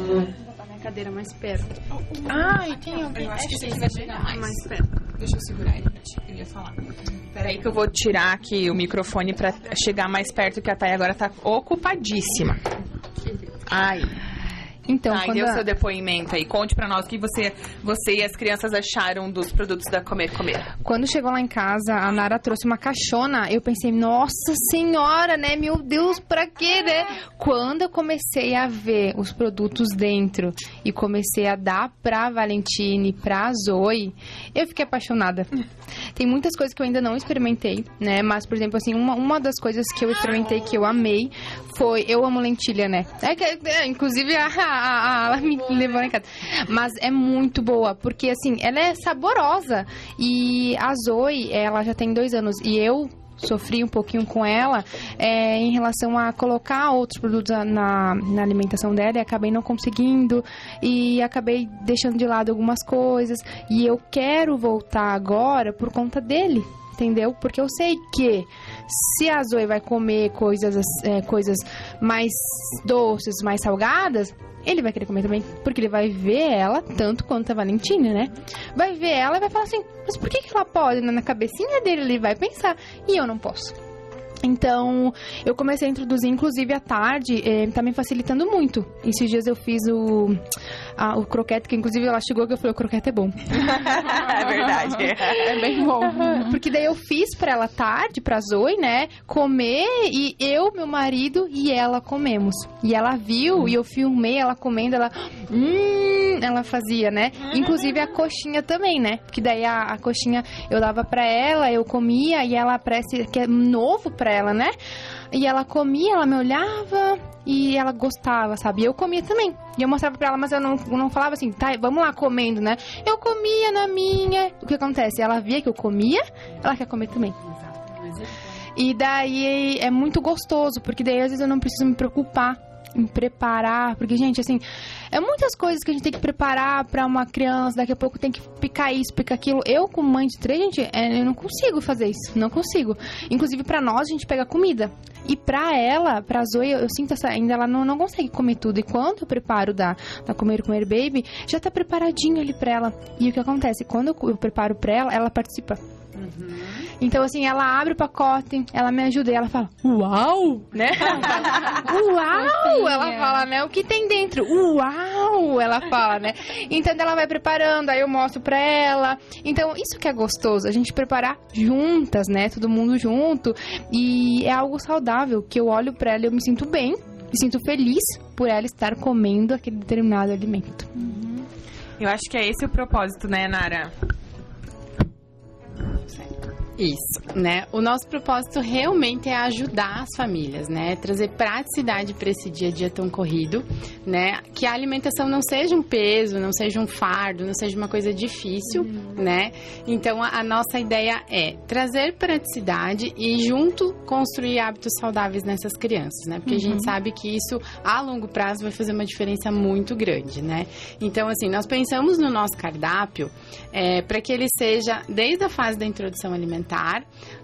Minha cadeira mais perto. Ai, tem alguém. Eu acho que esse aqui vai chegar mais. perto. Deixa eu segurar, gente. Eu ia falar. Peraí que eu vou tirar aqui o microfone pra chegar mais perto, que a Thay agora tá ocupadíssima. Ai. Então, Tá, quando dê o seu depoimento aí. Conte pra nós o que você, você e as crianças acharam dos produtos da Comer Comer. Quando chegou lá em casa, a Nara trouxe uma caixona. Eu pensei, nossa senhora, né? Meu Deus, pra quê, né? Quando eu comecei a ver os produtos dentro e comecei a dar pra Valentine, pra Zoe, eu fiquei apaixonada. Tem muitas coisas que eu ainda não experimentei, né? Mas, por exemplo, assim, uma, uma das coisas que eu experimentei que eu amei foi. Eu amo lentilha, né? É que, é, inclusive, a, a- a- ela me levou lá em casa. Mas é muito boa, porque, assim, ela é saborosa. E a Zoe, ela já tem dois anos. E eu sofri um pouquinho com ela é, em relação a colocar outros produtos na, na alimentação dela e acabei não conseguindo e acabei deixando de lado algumas coisas e eu quero voltar agora por conta dele entendeu? Porque eu sei que se a Zoe vai comer coisas, é, coisas mais doces, mais salgadas, ele vai querer comer também. Porque ele vai ver ela, tanto quanto a Valentina, né? Vai ver ela e vai falar assim, mas por que, que ela pode? Na cabecinha dele ele vai pensar, e eu não posso. Então, eu comecei a introduzir, inclusive à tarde, eh, tá me facilitando muito. Esses dias eu fiz o, a- o croquete, que inclusive ela chegou que eu falei, o croquete é bom. é verdade. É bem bom. Porque daí eu fiz pra ela tarde, pra Zoe, né? Comer e eu, meu marido e ela comemos. E ela viu e eu filmei ela comendo, ela. Hum, ela fazia, né? Inclusive a coxinha também, né? Porque daí a, a coxinha eu dava pra ela, eu comia e ela parece que é novo pra ela, né? E ela comia, ela me olhava e ela gostava, sabe? E eu comia também. E eu mostrava pra ela, mas eu não, não falava assim, tá, vamos lá comendo, né? Eu comia na minha. O que acontece? Ela via que eu comia, ela quer comer também. E daí é muito gostoso, porque daí às vezes eu não preciso me preocupar preparar, porque gente, assim, é muitas coisas que a gente tem que preparar pra uma criança, daqui a pouco tem que picar isso, picar aquilo. Eu, como mãe de três, gente, é, eu não consigo fazer isso, não consigo. Inclusive pra nós a gente pega comida. E pra ela, pra Zoe, eu, eu sinto essa, ainda ela não, não consegue comer tudo. E quando eu preparo da, da Comer Comer Baby, já tá preparadinho ali pra ela. E o que acontece? Quando eu, eu preparo pra ela, ela participa. Então, assim, ela abre o pacote, ela me ajuda e ela fala, uau, né? uau! Ela fala, né? O que tem dentro? Uau! Ela fala, né? Então, ela vai preparando, aí eu mostro pra ela. Então, isso que é gostoso, a gente preparar juntas, né? Todo mundo junto. E é algo saudável, que eu olho pra ela e eu me sinto bem, me sinto feliz por ela estar comendo aquele determinado alimento. Eu acho que é esse o propósito, né, Nara? Perfect. Isso, né? O nosso propósito realmente é ajudar as famílias, né? Trazer praticidade para esse dia a dia tão corrido, né? Que a alimentação não seja um peso, não seja um fardo, não seja uma coisa difícil, né? Então a, a nossa ideia é trazer praticidade e junto construir hábitos saudáveis nessas crianças, né? Porque a gente sabe que isso a longo prazo vai fazer uma diferença muito grande, né? Então assim, nós pensamos no nosso cardápio para que ele seja desde a fase da introdução alimentar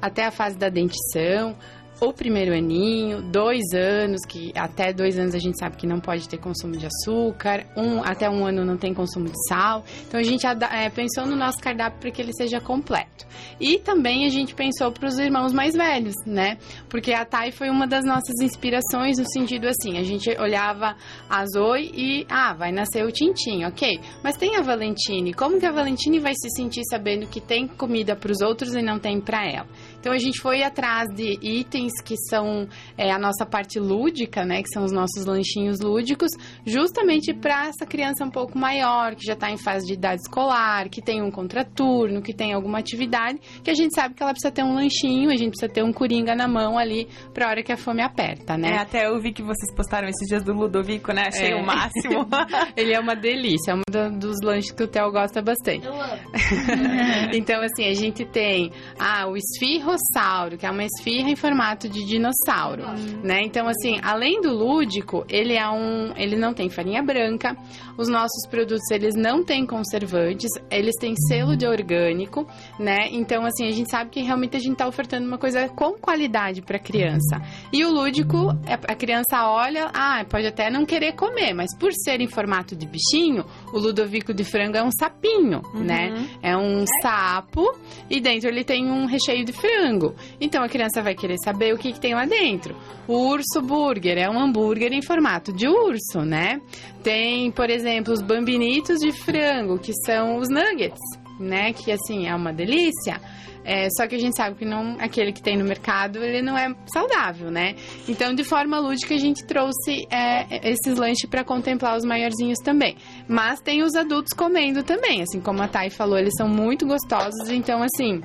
até a fase da dentição, o primeiro aninho, dois anos, que até dois anos a gente sabe que não pode ter consumo de açúcar, um, até um ano não tem consumo de sal. Então a gente é, pensou no nosso cardápio para que ele seja completo. E também a gente pensou para os irmãos mais velhos, né? Porque a Thay foi uma das nossas inspirações no sentido assim, a gente olhava a Zoe e, ah, vai nascer o Tintim, ok. Mas tem a Valentine, como que a Valentine vai se sentir sabendo que tem comida para os outros e não tem para ela? Então a gente foi atrás de itens que são é, a nossa parte lúdica, né? Que são os nossos lanchinhos lúdicos, justamente para essa criança um pouco maior, que já está em fase de idade escolar, que tem um contraturno, que tem alguma atividade, que a gente sabe que ela precisa ter um lanchinho, a gente precisa ter um coringa na mão ali para hora que a fome aperta, É, né? até eu vi que vocês postaram esses dias do Ludovico, né? Achei É. o máximo. Ele é uma delícia, é um da- dos lanches que o Theo gosta bastante. então, assim, a gente tem ah, o esfirro, dinossauro, que é uma esfirra em formato de dinossauro, né? Então, assim, além do lúdico, ele é um, ele não tem farinha branca. Os nossos produtos eles não têm conservantes, eles têm selo de orgânico, né? Então, assim, a gente sabe que realmente a gente está ofertando uma coisa com qualidade para a criança. E o lúdico, é- a criança olha, ah, pode até não querer comer, mas por ser em formato de bichinho, o Ludovico de frango é um sapinho, né? É um sapo e dentro ele tem um recheio de frango. Então a criança vai querer saber o que, que tem lá dentro. O urso burger é um hambúrguer em formato de urso, né? Tem, por exemplo, os bambinitos de frango, que são os nuggets, né? Que assim é uma delícia. É, só que a gente sabe que não, aquele que tem no mercado, ele não é saudável, né? Então, de forma lúdica, a gente trouxe é, esses lanches para contemplar os maiorzinhos também. Mas tem os adultos comendo também, assim como a Thay falou, eles são muito gostosos. Então, assim,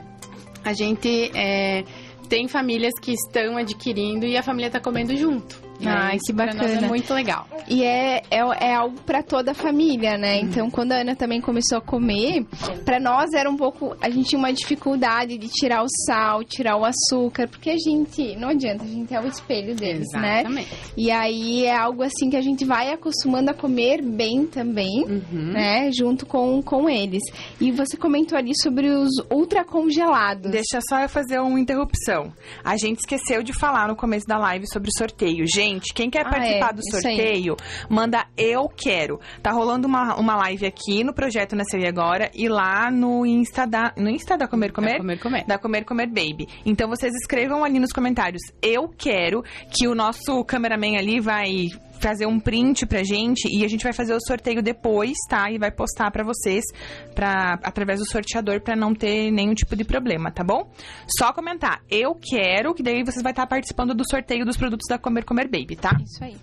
a gente é, tem famílias que estão adquirindo e a família está comendo junto. E Ai, que nós bacana. é muito legal. E é, é, é algo pra toda a família, né? Então, quando a Ana também começou a comer, pra nós era um pouco. A gente tinha uma dificuldade de tirar o sal, tirar o açúcar, porque a gente. Não adianta, a gente é o espelho deles, né? Exatamente. E aí é algo assim que a gente vai acostumando a comer bem também, Uhum. né? Junto com, com eles. E você comentou ali sobre os ultra congelados. Deixa só eu fazer uma interrupção. A gente esqueceu de falar no começo da live sobre sorteio. Gente, quem quer Ah, participar é, do sorteio, manda eu quero. Tá rolando uma, uma live aqui no projeto Nasceu e Agora e lá no Insta da, no Insta da Comer Comer? Da Comer Comer. Da Comer Comer Baby. Então vocês escrevam ali nos comentários. Eu quero que o nosso cameraman ali vai fazer um print pra gente e a gente vai fazer o sorteio depois, tá? E vai postar pra vocês para através do sorteador pra não ter nenhum tipo de problema, tá bom? Só comentar. Eu quero que daí vocês vai estar participando do sorteio dos produtos da Comer Comer Baby, tá? Isso aí.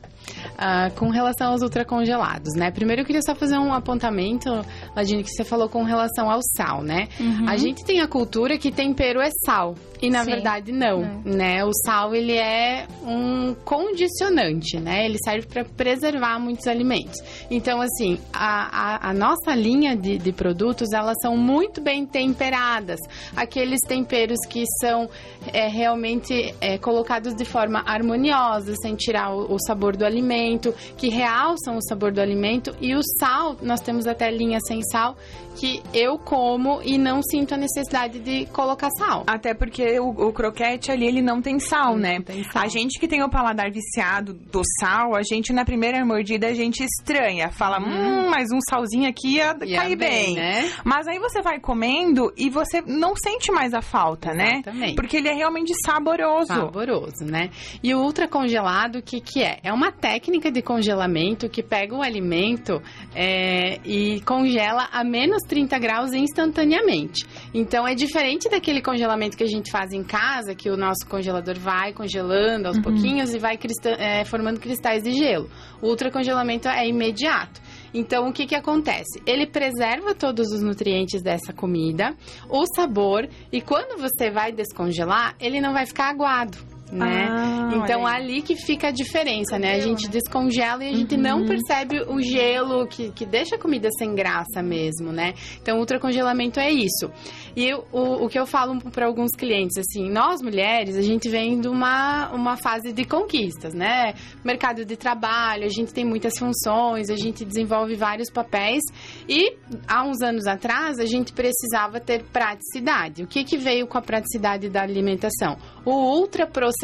Ah, com relação aos ultracongelados, né? Primeiro eu queria só fazer um apontamento, Ladine, que você falou com relação ao sal, né? A gente tem a cultura que tempero é sal. E na Sim. verdade não, né? O sal ele é um condicionante, né? Ele serve para preservar muitos alimentos. Então, assim, a, a, a nossa linha de, de produtos, elas são muito bem temperadas. Aqueles temperos que são é, realmente é, colocados de forma harmoniosa, sem tirar o, o sabor do alimento, que realçam o sabor do alimento. E o sal, nós temos até linha sem sal, que eu como e não sinto a necessidade de colocar sal. Até porque o, o croquete ali, ele não tem sal, né? tem sal. A gente que tem o paladar viciado do sal, a gente na primeira mordida, a gente estranha. Fala, hum, mas um salzinho aqui ia, cair bem. bem, né? Mas aí você vai comendo e você não sente mais a falta, né? Exatamente. Porque ele é realmente saboroso. Saboroso, né? E o ultracongelado, o que, que é? É uma técnica de congelamento que pega o alimento é, e congela a menos 30 graus instantaneamente. Então é diferente daquele congelamento que a gente faz em casa, que o nosso congelador vai congelando aos pouquinhos e vai é, formando cristais de gelo. O ultracongelamento é imediato. Então, o que, que acontece? Ele preserva todos os nutrientes dessa comida, o sabor, e quando você vai descongelar, ele não vai ficar aguado. Né? Ah, então aí. ali que fica a diferença, né? A gente descongela e a gente não percebe o gelo que, que deixa a comida sem graça mesmo, né? Então o ultracongelamento é isso. E eu- o, o que eu falo para alguns clientes, assim, nós mulheres, a gente vem de uma, uma fase de conquistas, né? Mercado de trabalho, a gente tem muitas funções, a gente desenvolve vários papéis e há uns anos atrás a gente precisava ter praticidade. O que, que veio com a praticidade da alimentação? O ultraprocessado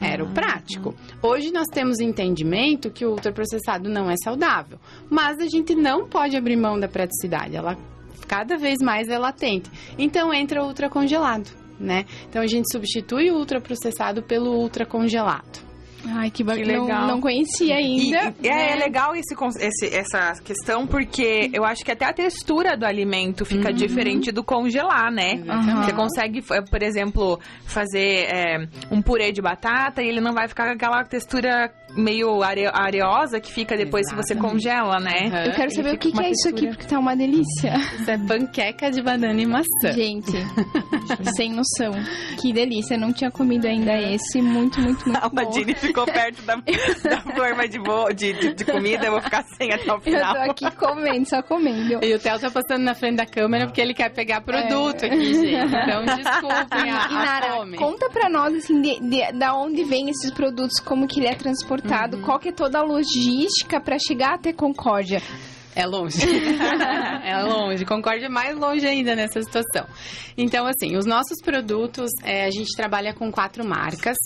era o prático. Hoje nós temos entendimento que o ultraprocessado não é saudável, mas a gente não pode abrir mão da praticidade. Ela cada vez mais é latente. Então entra o ultracongelado, né? Então a gente substitui o ultraprocessado pelo ultracongelado. Ai, que. Que legal. Não, não conhecia ainda. e é, né? é legal esse, esse- essa questão, porque eu acho que até a textura do alimento fica diferente do congelar, né? Aham. Você consegue, por exemplo, fazer é, um purê de batata e ele não vai ficar com aquela textura meio are- areosa que fica depois que você congela, né? Aham, Eu quero ele saber o que, que é isso aqui, porque tá uma delícia. Isso é panqueca de banana e maçã. Gente, sem noção. Que delícia, não tinha comido ainda esse. Muito, muito, muito A bom. Madine ficou perto da, da forma de, bo- de, de, de comida, eu vou ficar sem até o Eu final. tô aqui comendo, só comendo. E o Theo tá passando na frente da câmera porque ele quer pegar produto aqui, gente. Então, desculpem a, E a Nara, fome. conta pra nós, assim, de, de- da onde vem esses produtos, como que ele é transportado, Uhum. qual que é toda a logística pra chegar até Concórdia. É longe. é longe. Concórdia é mais longe ainda nessa situação. Então, assim, os nossos produtos, é, a gente trabalha com quatro marcas.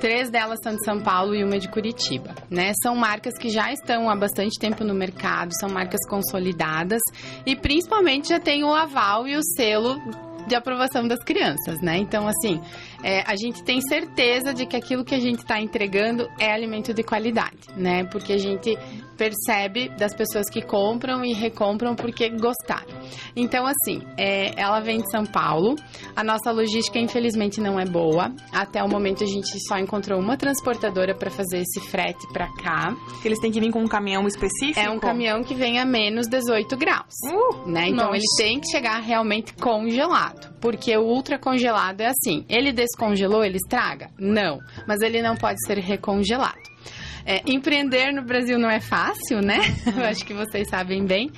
Três delas são de São Paulo e uma de Curitiba, né? São marcas que já estão há bastante tempo no mercado, são marcas consolidadas e principalmente já tem o aval e o selo de aprovação das crianças, né? Então, assim, é, a gente tem certeza de que aquilo que a gente está entregando é alimento de qualidade, né? Porque a gente percebe das pessoas que compram e recompram porque gostaram. Então, assim, é, ela vem de São Paulo. A nossa logística, infelizmente, não é boa. Até o momento, a gente só encontrou uma transportadora para fazer esse frete para cá. Que eles têm que vir com um caminhão específico? É um caminhão que vem a menos 18 graus, né? Então Nossa. ele tem que chegar realmente congelado, porque o ultra congelado é assim, ele descongelou, ele estraga? Não, mas ele não pode ser recongelado. É, empreender no Brasil não é fácil, né? Eu acho que vocês sabem bem.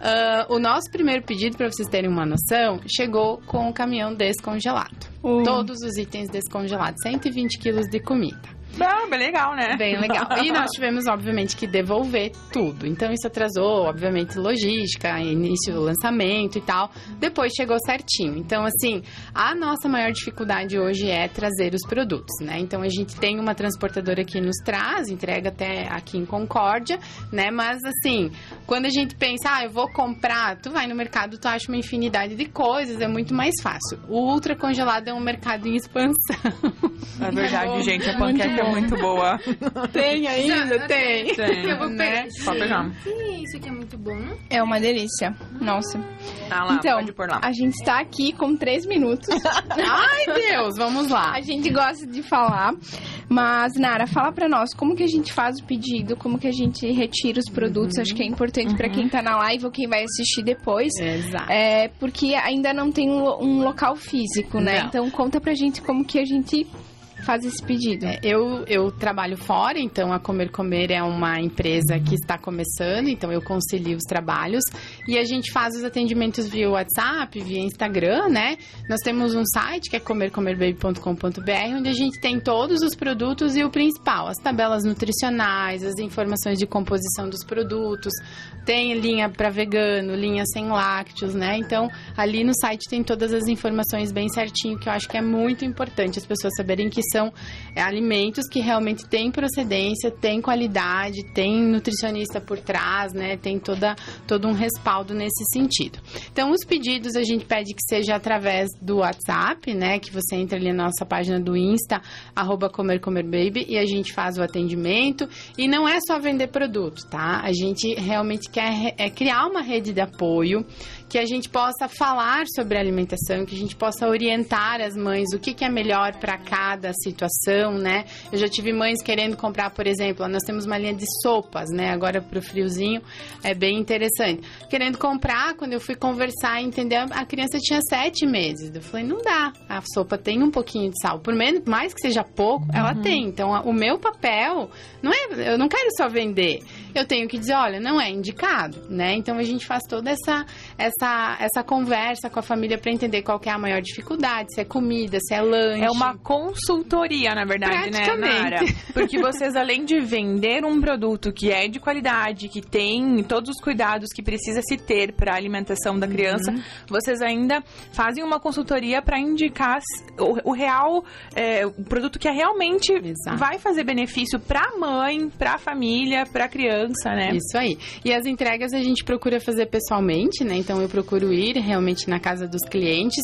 Ah, o nosso primeiro pedido, para vocês terem uma noção, chegou com o caminhão descongelado. Todos os itens descongelados, 120 quilos de comida. Ah, bem legal, né? Bem legal. E nós tivemos, obviamente, que devolver tudo. Então, isso atrasou, obviamente, logística, início do lançamento e tal. Depois chegou certinho. Então, assim, a nossa maior dificuldade hoje é trazer os produtos, né? Então, a gente tem uma transportadora que nos traz, entrega até aqui em Concórdia, né? Mas, assim, quando a gente pensa, ah, eu vou comprar, tu vai no mercado, tu acha uma infinidade de coisas, é muito mais fácil. O ultra congelado é um mercado em expansão. É verdade, bom. gente. A panqueca é muito boa. Tem ainda? Tem. Eu vou pegar. Pode pegar. Isso aqui é muito bom. É uma delícia. Nossa. Ah lá, então, pode pôr lá. a gente está aqui com três minutos. Ai, Deus, vamos lá. A gente gosta de falar. Mas, Nara, fala pra nós como que a gente faz o pedido, como que a gente retira os produtos. Acho que é importante pra quem tá na live ou quem vai assistir depois. Exato. É, porque ainda não tem um, um local físico, né? Não. Então conta pra gente como que a gente faz esse pedido. É, Eu, eu trabalho fora, então a Comer Comer é uma empresa que está começando, então eu concilio os trabalhos e a gente faz os atendimentos via WhatsApp, via Instagram, né? Nós temos um site que é comercomerbaby.com.br, onde a gente tem todos os produtos e o principal, as tabelas nutricionais, as informações de composição dos produtos, tem linha para vegano, linha sem lácteos, né? Então, ali no site tem todas as informações bem certinho, que eu acho que é muito importante as pessoas saberem que são é, alimentos que realmente têm procedência, têm qualidade, tem nutricionista por trás, né? Tem toda, todo um respaldo nesse sentido. Então, os pedidos a gente pede que seja através do WhatsApp, né? Que você entra ali na nossa página do Insta, arroba Comer Comer Baby, e a gente faz o atendimento. E não é só vender produto, tá? A gente realmente quer é, criar uma rede de apoio, que a gente possa falar sobre alimentação, que a gente possa orientar as mães o que, que é melhor para cada situação, né? Eu já tive mães querendo comprar, por exemplo, nós temos uma linha de sopas, né? Agora pro friozinho é bem interessante. Querendo comprar, quando eu fui conversar e entender, a criança tinha sete meses. Eu falei, não dá. A sopa tem um pouquinho de sal. Por menos, mais que seja pouco, ela tem. Então, o meu papel não é, eu não quero só vender. Eu tenho que dizer, olha, não é indicado, né? Então a gente faz toda essa essa essa conversa com a família para entender qual que é a maior dificuldade, se é comida, se é lanche. É uma consultoria, na verdade, né. Nara? Porque vocês, além de vender um produto que é de qualidade, que tem todos os cuidados que precisa se ter para a alimentação da criança, Uhum. vocês ainda fazem uma consultoria para indicar o, o real, é, o produto que é realmente Exato. vai fazer benefício para a mãe, para a família, para a criança, né? Isso aí. E as entregas a gente procura fazer pessoalmente, né? Então eu procuro ir realmente na casa dos clientes.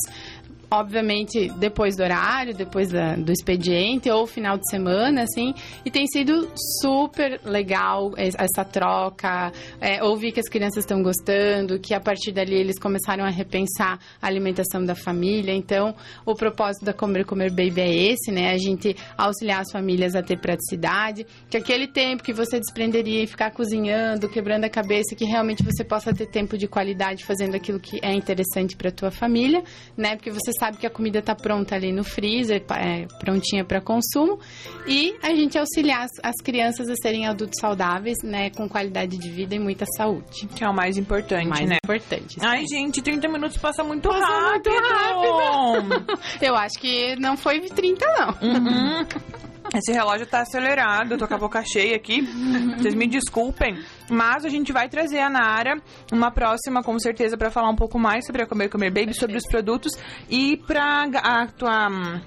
Obviamente, depois do horário, depois da, do expediente ou final de semana, assim. E tem sido super legal essa troca. É, ouvir que as crianças estão gostando, que a partir dali eles começaram a repensar a alimentação da família. Então, o propósito da Comer Comer Baby é esse, né? A gente auxiliar as famílias a ter praticidade, que aquele tempo que você desprenderia e ficar cozinhando, quebrando a cabeça, que realmente você possa ter tempo de qualidade fazendo aquilo que é interessante para tua família, né? Porque você sabe que a comida está pronta ali no freezer, é, prontinha para consumo. E a gente auxiliar as, as, crianças a serem adultos saudáveis, né? Com qualidade de vida e muita saúde. Que é o mais importante, mais né? importante. Sim. Ai, gente, 30 minutos passa muito passa rápido. Muito rápido. Eu acho que não foi 30, não. Uhum. Esse relógio tá acelerado, eu tô com a boca cheia aqui. Vocês me desculpem. Mas a gente vai trazer a Nara uma próxima, com certeza, para falar um pouco mais sobre a Comer Comer Baby, sobre os produtos e pra a tua.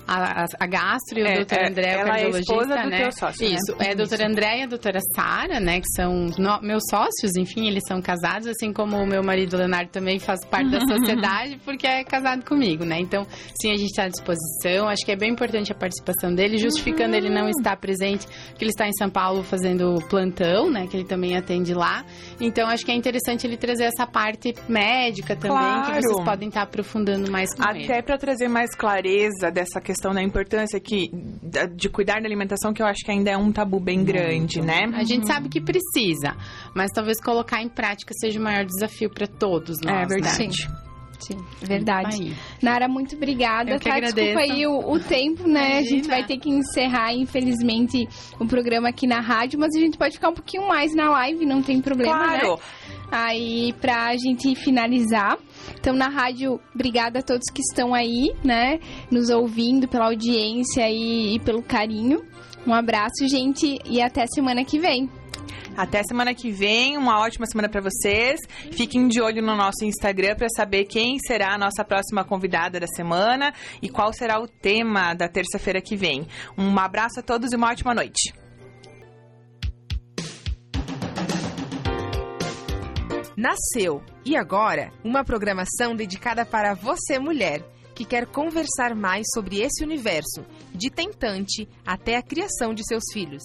A, a, a gastro e o é, doutor é, André, ela é a esposa do né? teu sócio. Isso, né? é a doutora André e a doutora Sara, né? Que são no, meus sócios, enfim, eles são casados, assim como o meu marido Leonardo também faz parte da sociedade, porque é casado comigo, né? Então, sim, a gente está à disposição. Acho que é bem importante a participação dele, justificando uhum. ele não estar presente, porque ele está em São Paulo fazendo plantão, né? Que ele também atende lá. Então, acho que é interessante ele trazer essa parte médica também, claro. que vocês podem estar aprofundando mais com Até para trazer mais clareza dessa questão da importância que, de cuidar da alimentação, que eu acho que ainda é um tabu bem Muito. grande, né? A gente sabe que precisa, mas talvez colocar em prática seja o maior desafio para todos nós, É verdade. Né? Sim, verdade. Nara, muito obrigada. Eu que tá, desculpa aí o, o tempo, né? Imagina. A gente vai ter que encerrar, infelizmente, o programa aqui na rádio, mas a gente pode ficar um pouquinho mais na live, não tem problema, claro. né? Aí, pra gente finalizar. Então, na rádio, obrigada a todos que estão aí, né? Nos ouvindo, pela audiência e, e pelo carinho. Um abraço, gente, e até semana que vem. Até semana que vem, uma ótima semana para vocês. Fiquem de olho no nosso Instagram para saber quem será a nossa próxima convidada da semana e qual será o tema da terça-feira que vem. Um abraço a todos e uma ótima noite. Nasceu e agora uma programação dedicada para você mulher que quer conversar mais sobre esse universo, de tentante até a criação de seus filhos.